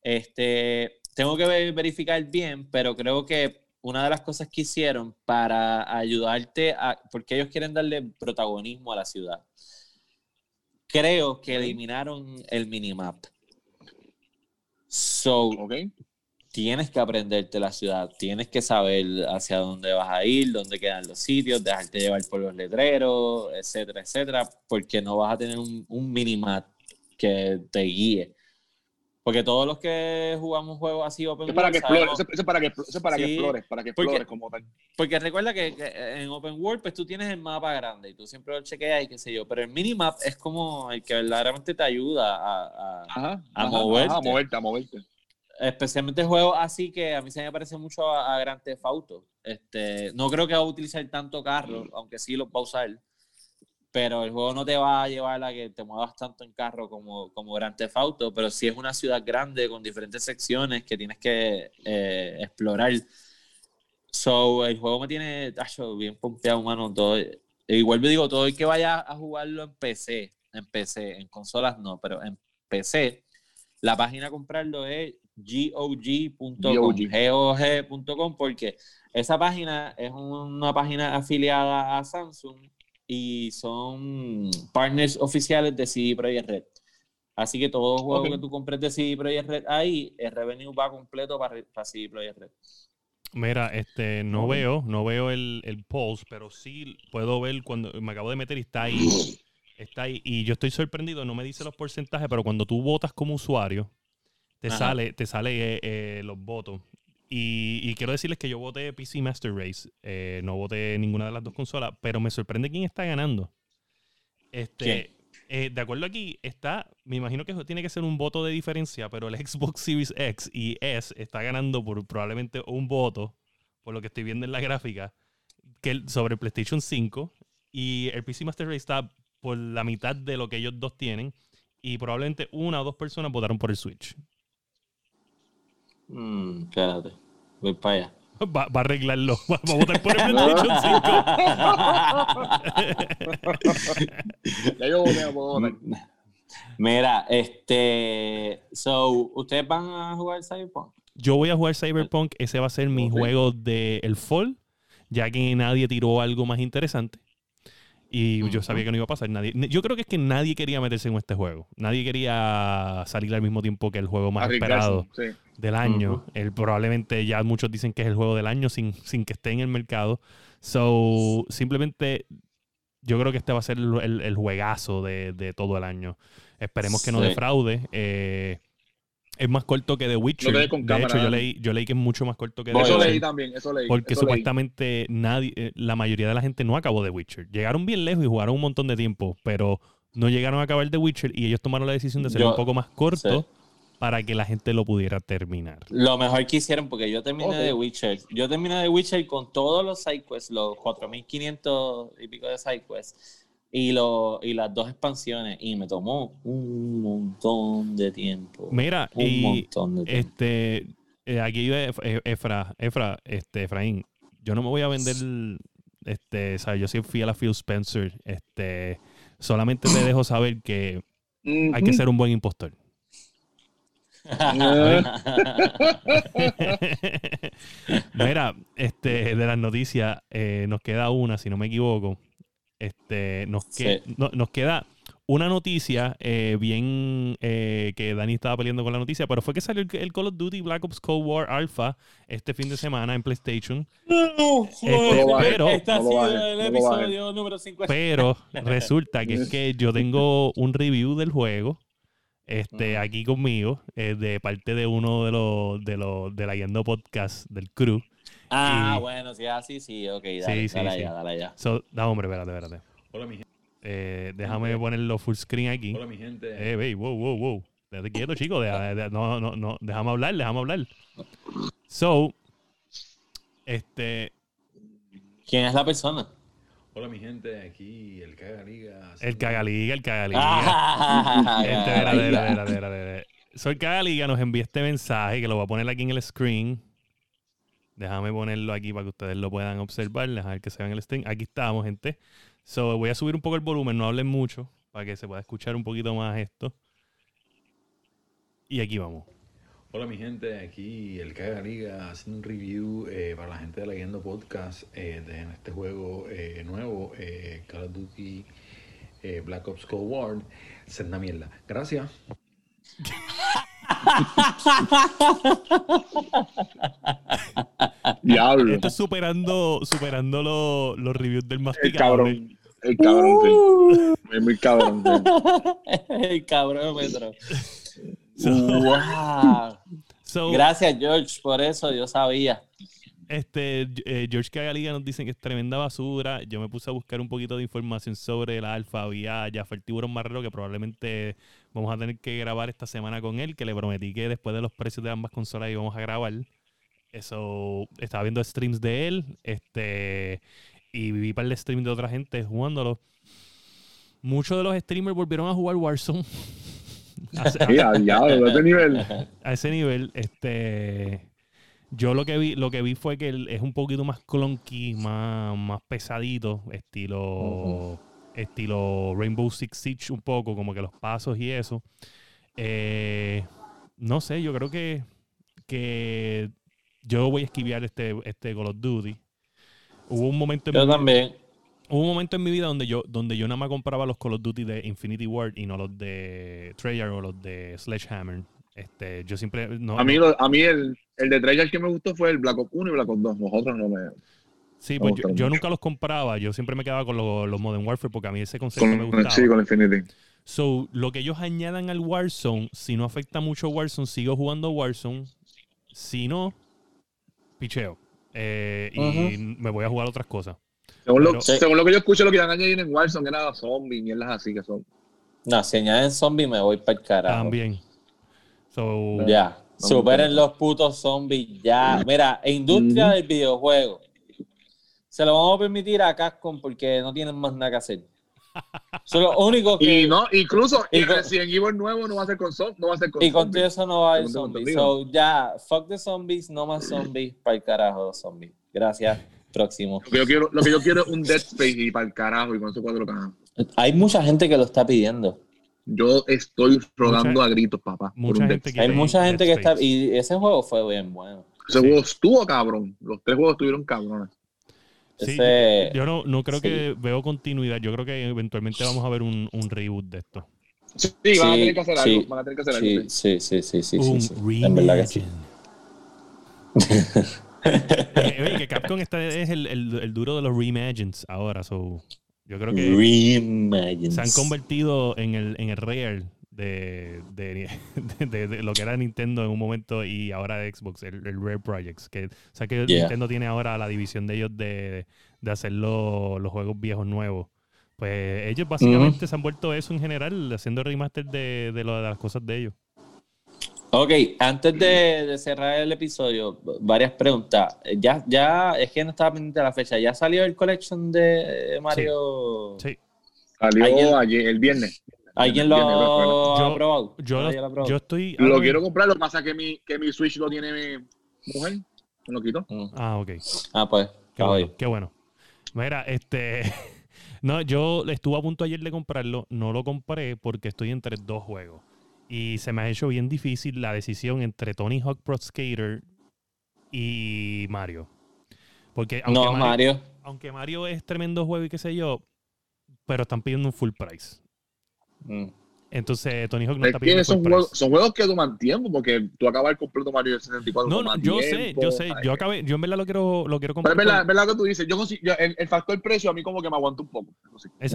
Este, tengo que ver- verificar bien, pero creo que una de las cosas que hicieron para ayudarte a, porque ellos quieren darle protagonismo a la ciudad, creo que eliminaron el minimap. So, Ok. tienes que aprenderte la ciudad, tienes que saber hacia dónde vas a ir, dónde quedan los sitios, dejarte llevar por los letreros, etcétera, etcétera, porque no vas a tener un, un minimap que te guíe. Porque todos los que jugamos juegos así open Es para world que explores, sabemos- eso eso es para que, eso es para que explores, para que porque- explores como tal. porque recuerda que, que en Open World, pues tú tienes el mapa grande y tú siempre lo chequeas y qué sé yo. Pero el minimap es como el que verdaderamente te ayuda a, a- Ajá. A ajá, moverte. ajá, a moverte, a moverte. especialmente juegos así que a mí se me parece mucho a, a Grand Theft Auto. Este, no creo que va a utilizar tanto carro, aunque sí lo va a usar. Pero el juego no te va a llevar a que te muevas tanto en carro como, como Grand Theft Auto, pero sí es una ciudad grande con diferentes secciones que tienes que eh, explorar. So, el juego me tiene bien pompeado, mano. Todo, y vuelvo y digo, todo el que vaya a jugarlo en PC, en PC, en consolas no, pero en PC, la página a comprarlo es gog.com, GOG. porque esa página es una página afiliada a Samsung y son partners oficiales de CD Projekt Red. Así que todo juego Ok. que tú compres de CD Projekt Red ahí, el revenue va completo para, para CD Projekt Red. Mira, este, no veo, no veo el, el pulse, pero sí puedo ver cuando me acabo de meter y está ahí. Está ahí. Y yo estoy sorprendido, no me dice los porcentajes, pero cuando tú votas como usuario, te Ajá. sale, te sale eh, eh, los votos. Y, y quiero decirles que yo voté PC Master Race, eh, no voté ninguna de las dos consolas, pero me sorprende quién está ganando. Este, eh, de acuerdo aquí, está, me imagino que tiene que ser un voto de diferencia, pero el Xbox Series X y S está ganando por probablemente un voto, por lo que estoy viendo en la gráfica, que el- sobre el PlayStation 5. Y el PC Master Race está por la mitad de lo que ellos dos tienen. Y probablemente una o dos personas votaron por el Switch. Mm, espérate, voy para allá. Va, va a arreglarlo. Va, va a votar por el PlayStation 5. Ya yo voté, puedo votar. Mira, este. So, ¿ustedes van a jugar Cyberpunk? Yo voy a jugar Cyberpunk. Ese va a ser mi juego del el Fall, ya que nadie tiró algo más interesante. Y yo sabía que no iba a pasar. Nadie, yo creo que es que nadie quería meterse en este juego. Nadie quería salir al mismo tiempo que el juego más esperado sí. Del año. El, probablemente ya muchos dicen que es el juego del año sin, sin que esté en el mercado. So, simplemente yo creo que este va a ser el, el- el juegazo de, de todo el año. Esperemos que no defraude. Eh, es más corto que The Witcher. No con de cámara, hecho, yo leí, yo leí que es mucho más corto que The Voy, Eso leí también, eso leí. porque eso leí. supuestamente nadie, eh, la mayoría de la gente no acabó The Witcher. Llegaron bien lejos y jugaron un montón de tiempo, pero no llegaron a acabar The Witcher y ellos tomaron la decisión de hacerlo un poco más corto sí. Para que la gente lo pudiera terminar. Lo mejor que hicieron, porque yo terminé Ok. de Witcher. Yo terminé de Witcher con todos los sidequests, los 4500 y pico de sidequests. Y, lo, y las dos expansiones. Y me tomó un montón de tiempo. Mira, un y montón de tiempo. este eh, aquí iba Ef- eh, Efra, Efra, este, Efraín, yo no me voy a vender, este, ¿sabes? Yo soy fiel a Phil Spencer, este, solamente te dejo saber que hay que ser un buen impostor. Mira, este, de las noticias, eh, nos queda una, si no me equivoco. Este, nos, que- Sí. no- nos queda una noticia eh, bien eh, que Dani estaba peleando con la noticia, pero fue que salió el, el Call of Duty Black Ops Cold War Alpha este fin de semana en PlayStation. Este, pero, este ha no lo sido bajes, el no lo episodio número 50. pero resulta que es que yo tengo un review del juego este, aquí conmigo, eh, de parte de uno de los de los de la Yendo Podcast del crew. ah, y- bueno, sí, así, sí, ok, dale, Sí, sí, dale sí. allá, dale allá. So, no, hombre, espérate, espérate. Hola, mi gente. Eh, déjame ponerlo full screen aquí. Hola, mi gente. Eh, ve, wow, wow, wow. Déjate quieto, chico. deja- de- no, no, no. Déjame hablar, déjame hablar. So, este, ¿Quién es la persona? Hola, mi gente. Aquí el Caga Liga. el cagaliga, el cagaliga. Ah, Este, ya, espérate, ya. espérate, espérate, espérate. Sol Liga nos envía este mensaje que lo voy a poner aquí en el screen. Déjame ponerlo aquí para que ustedes lo puedan observar. Dejar que se vean el stream. Aquí estamos, gente. So, voy a subir un poco el volumen, no hablen mucho, para que se pueda escuchar un poquito más esto. Y aquí vamos. Hola mi gente, aquí el Caga Liga haciendo un review eh, para la gente de Leyendo Podcast eh, de este juego eh, nuevo, eh, Call of Duty eh, Black Ops Cold War. Senda mierda. Gracias. Diablo. Esto es superando, superando lo- los reviews del El masticable. cabrón. El cabrón, sí. Es muy cabrón, sí. El cabrómetro. So, wow. so, Gracias, George, por eso yo sabía. este, eh, George Cagaliga nos dicen que es tremenda basura. Yo me puse a buscar un poquito de información sobre el alfa. Ya fue el tiburón marrero que probablemente vamos a tener que grabar esta semana con él, que le prometí que después de los precios de ambas consolas íbamos a grabar. Eso, estaba viendo streams de él, este, y vi para el stream de otra gente jugándolo. Muchos de los streamers volvieron a jugar Warzone. Diablo, de este nivel. a ese nivel, este yo lo que vi, lo que vi fue que es un poquito más clunky, más, más pesadito, estilo, estilo Rainbow Six Siege un poco, como que los pasos y eso. Eh, no sé, yo creo que, que yo voy a esquivar este, este Call of Duty. Hubo un momento en Yo mi- también. Hubo un momento en mi vida donde yo, donde yo nada más compraba los Call of Duty de Infinity Ward y no los de Treyarch o los de Sledgehammer. Este, yo siempre. No, A mí, lo- a mí el, el de Treyarch que me gustó fue el Black Ops 1 y Black Ops 2. Los otros no me. sí, me pues yo, nunca los compraba. Yo siempre me quedaba con los, los Modern Warfare porque a mí ese concepto me Con, gustaba. sí, con Infinity. So, lo que ellos añadan al Warzone, si no afecta mucho Warzone, sigo jugando Warzone. Si no, picheo. Eh, y me voy a jugar otras cosas. Según, Pero- lo, según lo que yo escuché, lo que iban a añadir en Warzone era zombies, mierdas así que son. No, si añaden zombie me voy para el carajo. También. So, Ya. No, Superen los putos zombies ya. Mira, industria del videojuego. Se lo vamos a permitir a Capcom porque no tienen más nada que hacer. Son los únicos que. Y no, incluso Y con- Resident Evil nuevo no va a ser con zombies. No va a ser con Y con todo zombies. eso no va a haber zombies. So, ya, fuck the zombies, no más zombies. Para el carajo, los zombies. Gracias. Próximo. Lo que, yo quiero, lo que yo quiero es un Dead Space y para el carajo y con esos cuatro cajas. Hay mucha gente que lo está pidiendo. Yo estoy rogando Mucha- a gritos, papá. por mucha un Dead gente Space. Hay mucha gente que está. Y ese juego fue bien bueno. Ese Sí. juego estuvo cabrón. Los tres juegos estuvieron cabrones. Sí, Ese- yo no, no creo sí. que veo continuidad. Yo creo que eventualmente vamos a ver un, un reboot de esto. Sí, van a tener que hacer algo. Van a tener que hacer Sí, algo. sí, sí, sí, sí, sí, un sí. En verdad que sí. Eh, oye, que Capcom está, es el, el- el duro de los reimagines ahora. So, yo creo que Reimagines. se han convertido en el, en el Rare de, de, de- lo que era Nintendo en un momento y ahora de Xbox, el, el Rare Projects. Que, o sea que Yeah. Nintendo tiene ahora la división de ellos de, de hacer lo- los juegos viejos nuevos. Pues ellos básicamente se han vuelto eso en general, haciendo remaster de, de, lo- de las cosas de ellos. Ok, antes de, de cerrar el episodio, varias preguntas. Ya, ya, es que no estaba pendiente de la fecha. ¿Ya salió el collection de Mario? Sí. Salió ¿Alguien- ayer, el viernes. ¿Alguien El lo viernes. Yo- ha probado? Yo, Nadie lo yo estoy. Lo quiero comprar, lo que pasa es que mi, que mi Switch lo tiene mi mujer. Me lo quito. Mm. Ah, ok. Ah, pues. Qué bueno, qué bueno. Mira, este. No, yo estuve a punto ayer de comprarlo. No lo compré porque estoy entre dos juegos. Y se me ha hecho bien difícil la decisión entre Tony Hawk Pro Skater y Mario. Porque aunque, No, Mario, Mario. aunque Mario es tremendo juego y qué sé yo, pero están pidiendo un full price. Mm. Entonces Tony Hawk no Es está que pidiendo son juegos, price. son juegos que toman tiempo porque tú acabas el completo Mario 64. No, no, yo sé, yo sé. Yo acabé, yo en verdad lo quiero, lo quiero Pero comprar. es verdad, por- es verdad lo que tú dices. Yo, yo- el, el factor precio a mí como que me aguanta un poco.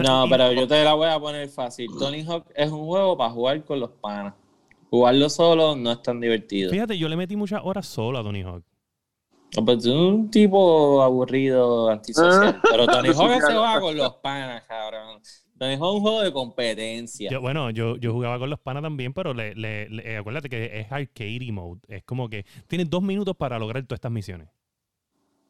No, pero yo te la voy a poner fácil. Tony Hawk es un juego para jugar con los panas. Jugarlo solo no es tan divertido. Fíjate, yo le metí muchas horas solo a Tony Hawk. No, pues, tú eres un tipo aburrido, antisocial. Pero Tony Hawk se juega con los panas, cabrón. Tony Hawk es un juego de competencia. Yo- bueno, yo, yo jugaba con los panas también, pero le, le- le- eh, acuérdate que es arcade mode. Es como que tienes dos minutos para lograr todas estas misiones.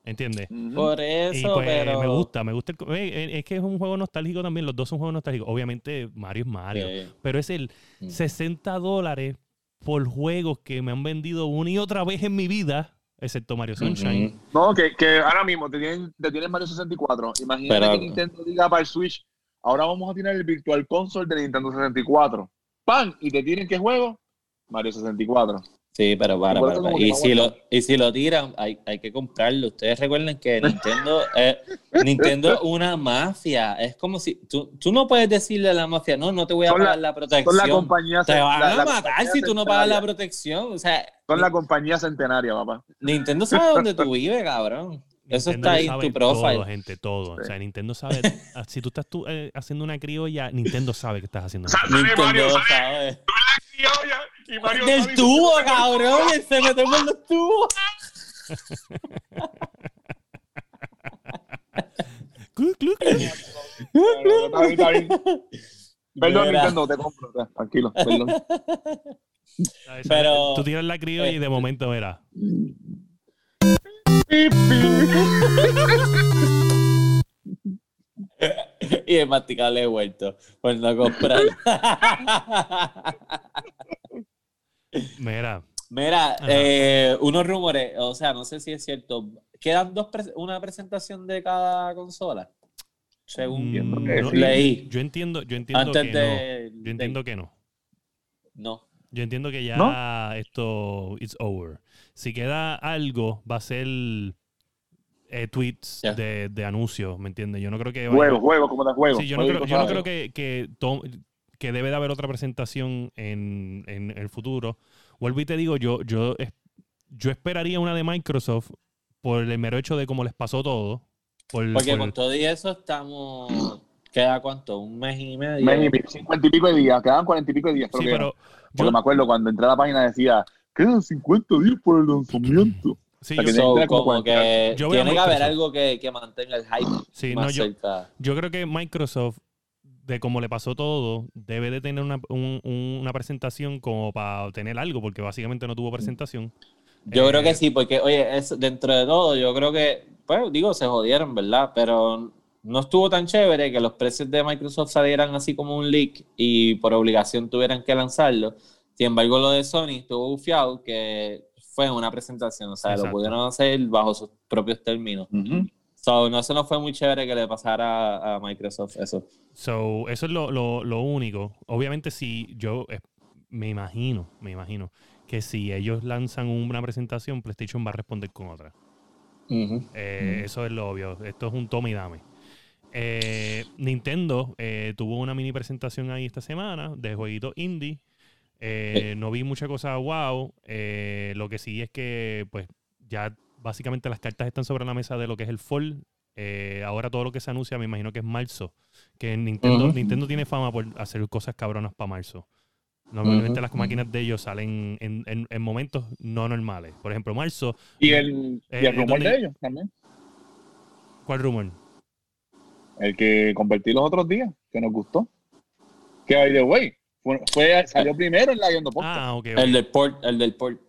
¿Entiendes? Por Y eso, pues pero. me gusta, me gusta. el eh, eh, es que es un juego nostálgico también. Los dos son juegos nostálgicos. Obviamente Mario es Mario. Sí. Pero es el Mm. 60 dólares por juegos que me han vendido una y otra vez en mi vida, excepto Mario Sunshine. No, que, que ahora mismo te tienen, te tienen Mario 64. Imagínate Pero- que Nintendo diga para el Switch, ahora vamos a tener el Virtual Console de Nintendo 64. ¡Pam! ¿Y te tienen qué juego? Mario 64. Sí, pero para, para, para. Y, si lo, y si lo tiran, hay, hay que comprarlo. Ustedes recuerden que Nintendo, eh, Nintendo es una mafia. Es como si tú, tú no puedes decirle a la mafia, no, no te voy a Son pagar la protección. Son la compañía te van la- a matar si tú no pagas la protección. O sea, Son la compañía centenaria, papá. Nintendo sabe dónde tú vives, cabrón. Eso Nintendo está ahí sabe tu profile. Todo, gente, todo. O sea, Nintendo sabe. ah, si tú estás tú, eh, haciendo una criolla, Nintendo sabe que estás haciendo una criolla. Nintendo sabe. Y Mario Del sabe- tubo, cabrón. Se por los tubos. Perdón. Nintendo, te compro. Tranquilo, perdón. Pero- Tú tiras la criolla y de momento, mira. Y el masticable he vuelto por no comprar. Mira. Mira, eh, unos rumores, o sea, no sé si es cierto. ¿Quedan dos una presentación de cada consola? Según mm, que no, sí. leí. Yo entiendo, yo entiendo Antes que de. no. Yo entiendo que no. No. Yo entiendo que ya esto it's over. Si queda algo, va a ser eh, tweets de, de anuncios, ¿me entiendes? Yo no creo que vaya- Juego, juego, como te juego. Sí, yo no creo, yo no cosas creo que, que, to- que debe de haber otra presentación en, en el futuro. Vuelvo y te digo, yo, yo, es- yo esperaría una de Microsoft por el mero hecho de cómo les pasó todo. Por, Porque por- con todo y eso estamos. ¿Ququeda cuánto? ¿Un mes y medio? Mes y pico, cincuenta y pico de días, quedaban cuarenta y pico de días. creo sí, que pero era. Porque yo, me acuerdo cuando entré a la página decía, quedan 50 días por el lanzamiento. sí, yo- que So, Tiene como como que Yo tiene que haber algo que, que mantenga el hype sí, más no, yo, cerca. yo creo que Microsoft, de cómo le pasó todo, debe de tener una, un- un- una presentación como para obtener algo, porque básicamente no tuvo presentación. Yo Eh, creo que sí, porque, oye, es, dentro de todo, yo creo que, pues, digo, se jodieron, ¿verdad? Pero no estuvo tan chévere que los precios de Microsoft salieran así como un leak y por obligación tuvieran que lanzarlo. Sin embargo, lo de Sony estuvo bufiado que fue una presentación, o sea, Exacto. lo pudieron hacer bajo sus propios términos. So, no, eso no fue muy chévere que le pasara a, a Microsoft eso. So, eso es lo, lo- lo único. Obviamente, si yo eh, me imagino, me imagino que si ellos lanzan una presentación, PlayStation va a responder con otra. Eh, Eso es lo obvio. Esto es un tome y dame. Eh, Nintendo eh, tuvo una mini presentación ahí esta semana de jueguitos indie. Eh, no vi mucha cosa wow. Eh, lo que sí es que, pues, ya básicamente las cartas están sobre la mesa de lo que es el fall. Eh, ahora todo lo que se anuncia, me imagino que es marzo. Que Nintendo. Nintendo tiene fama por hacer cosas cabronas para marzo. Normalmente las máquinas de ellos salen en, en- en momentos no normales. Por ejemplo, marzo. Y el, y Eh, el rumor ¿dónde- de ellos también. ¿Cuál rumor? El que compartí los otros días, que nos gustó. Que, by the way, fue, fue- salió primero en la Guiando Podcast. Ah, ok. El del port, el del port,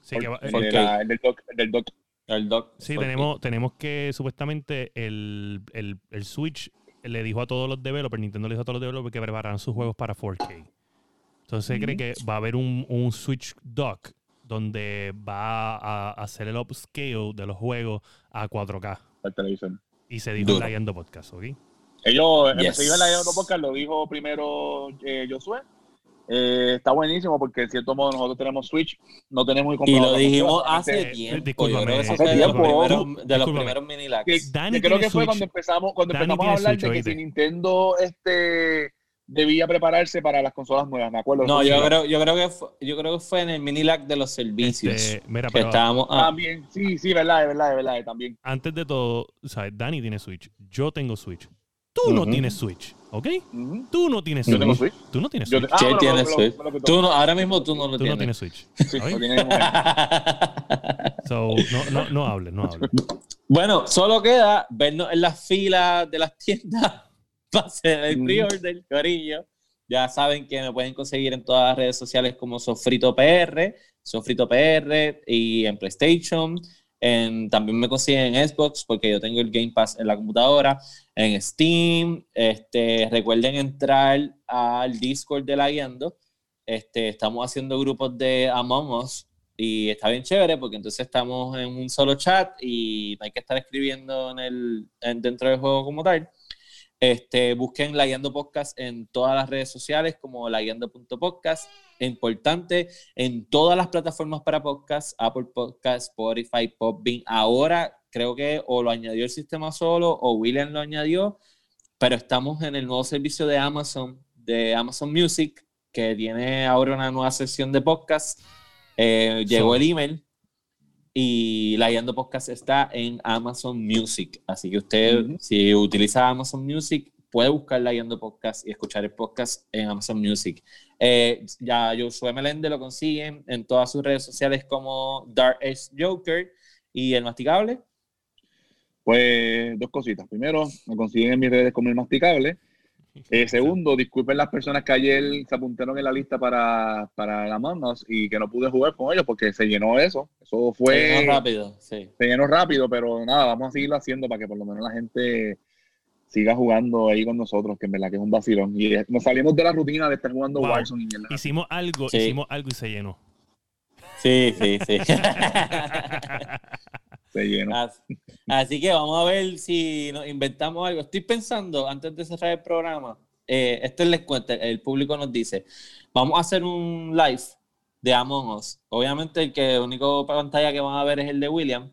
Sí, que va- el, eh, la- el del doc. El del doc. el doc. Sí, tenemos, tenemos que supuestamente el, el, el Switch le dijo a todos los developers, Nintendo le dijo a todos los developers que prepararan sus juegos para 4K. Entonces se cree que va a haber un, un Switch Dock donde va a hacer el upscale de los juegos a 4K. al televisor. Y se dijo en la Yendo Podcast, ¿ok? Ellos, Yes. se iba en la Podcast, lo dijo primero eh, Josué. Eh, está buenísimo porque en cierto modo nosotros tenemos Switch, no tenemos Y comprado lo dijimos hace solamente- tiempo. Yo creo que eso hace fue de los tiempo. primeros, de los primeros mini lags. que, creo que fue Switch. cuando empezamos, cuando Dani empezamos a hablar Switch, de que si Nintendo este debía prepararse para las consolas nuevas, me acuerdo. No, yo creo, yo creo que fue, yo creo que fue en el mini lag de los servicios. Este, mira, que pero estábamos. ah, También, sí, sí, verdad, es verdad, es verdad, también. antes de todo, ¿sabes? Dani tiene Switch, yo tengo Switch. Tú no tienes Switch, ¿ok? Tú no tienes Yo Switch. tengo Switch. Tú no tienes Switch. te- ah, ¿Quién bueno, tiene me lo- Switch? lo. Tú no, ahora mismo tú no lo Tú no tienes. tienes Switch. No, no, no hables, no hables. bueno, solo queda vernos en las filas de las tiendas para hacer el pre-order, corillo. Ya saben que me pueden conseguir en todas las redes sociales como Sofrito PR, Sofrito PR y en PlayStation. En- también me consiguen en Xbox porque yo tengo el Game Pass en la computadora, en Steam. Este, recuerden entrar al Discord de la Guiando este, estamos haciendo grupos de Among Us y está bien chévere porque entonces estamos en un solo chat y no hay que estar escribiendo en el, en- dentro del juego como tal. Este, busquen La Guiando Podcast en todas las redes sociales como laguiando.podcast. Importante, en todas las plataformas para podcast, Apple Podcast, Spotify, Podbean. Ahora creo que o lo añadió el sistema solo o William lo añadió, pero estamos en el nuevo servicio de Amazon, de Amazon Music, que tiene ahora una nueva sección de podcast. Eh, llegó el email y la Guiando Podcast está en Amazon Music. Así que usted, si utiliza Amazon Music, puede buscar la Guiando Podcast y escuchar el podcast en Amazon Music. Eh, ya Josué Melende lo consiguen en todas sus redes sociales como Dark Ace Joker y El Masticable. Pues dos cositas. Primero, me consiguen en mis redes como el masticable. Eh, segundo, disculpen las personas que ayer se apuntaron en la lista para, para la Us y que no pude jugar con ellos porque se llenó eso. Eso fue. Más rápido, sí. se llenó rápido, pero nada, vamos a seguirlo haciendo para que por lo menos la gente siga jugando ahí con nosotros, que en verdad que es un vacilón. Y nos salimos de la rutina de estar jugando Wow. Warzone y mierda. Hicimos algo, Sí. hicimos algo y se llenó. Sí, sí, sí. Se llenó. Así, así que vamos a ver si nos inventamos algo. Estoy pensando, antes de cerrar el programa, eh, esto les cuento, el público nos dice, vamos a hacer un live de Among Us. Obviamente el que único pantalla que van a ver es el de William,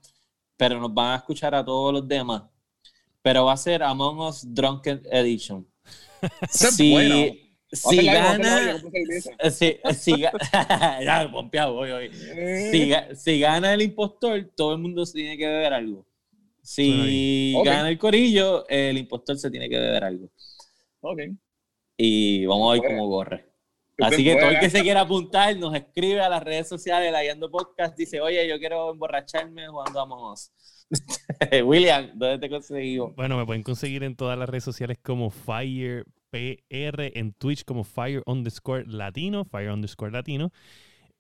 pero nos van a escuchar a todos los demás. Pero va a ser Among Us Drunken Edition. Esa es Si, gana... Si, si ga- ya, pompeado, voy, voy. Si, ga- si gana el impostor, todo el mundo se tiene que beber algo. Si gana el corillo, el impostor se tiene que beber algo. Ok. Y vamos a ver cómo corre. Esa Así que todo el que se quiera apuntar nos escribe a las redes sociales, la Guiando Podcast, dice, oye, yo quiero emborracharme jugando a Among Us. William, ¿dónde te conseguimos? Bueno, me pueden conseguir en todas las redes sociales como Fire PR, en Twitch como Fire underscore Latino, Fire underscore Latino.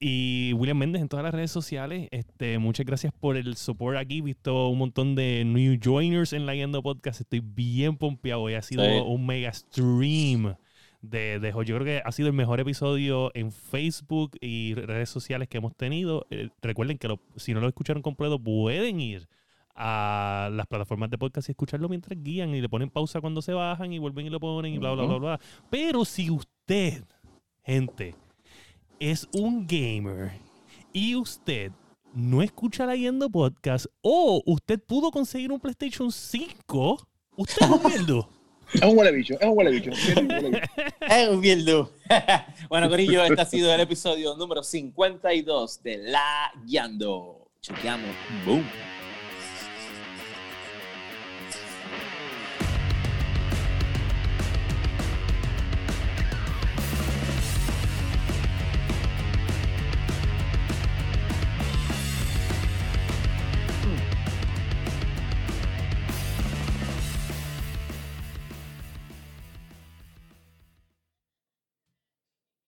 Y William Méndez en todas las redes sociales. Este, muchas gracias por el support aquí. He visto un montón de new joiners en la Guiando Podcast. Estoy bien pompeado. Hoy ha sido Sí. un mega stream de, de Yo creo que ha sido el mejor episodio en Facebook y redes sociales que hemos tenido. Eh, recuerden que lo- si no lo escucharon completo, pueden ir a las plataformas de podcast y escucharlo mientras guían y le ponen pausa cuando se bajan y vuelven y lo ponen y bla, bla, bla, bla. Pero si usted, gente, es un gamer y usted no escucha la Yendo Podcast o usted pudo conseguir un PlayStation 5, usted es un mierdo. Es un huele bicho, es un huele bicho. Es un mierdo. bueno, Corillo, este ha sido el episodio número 52 de La Guiando. Chequeamos. Boom.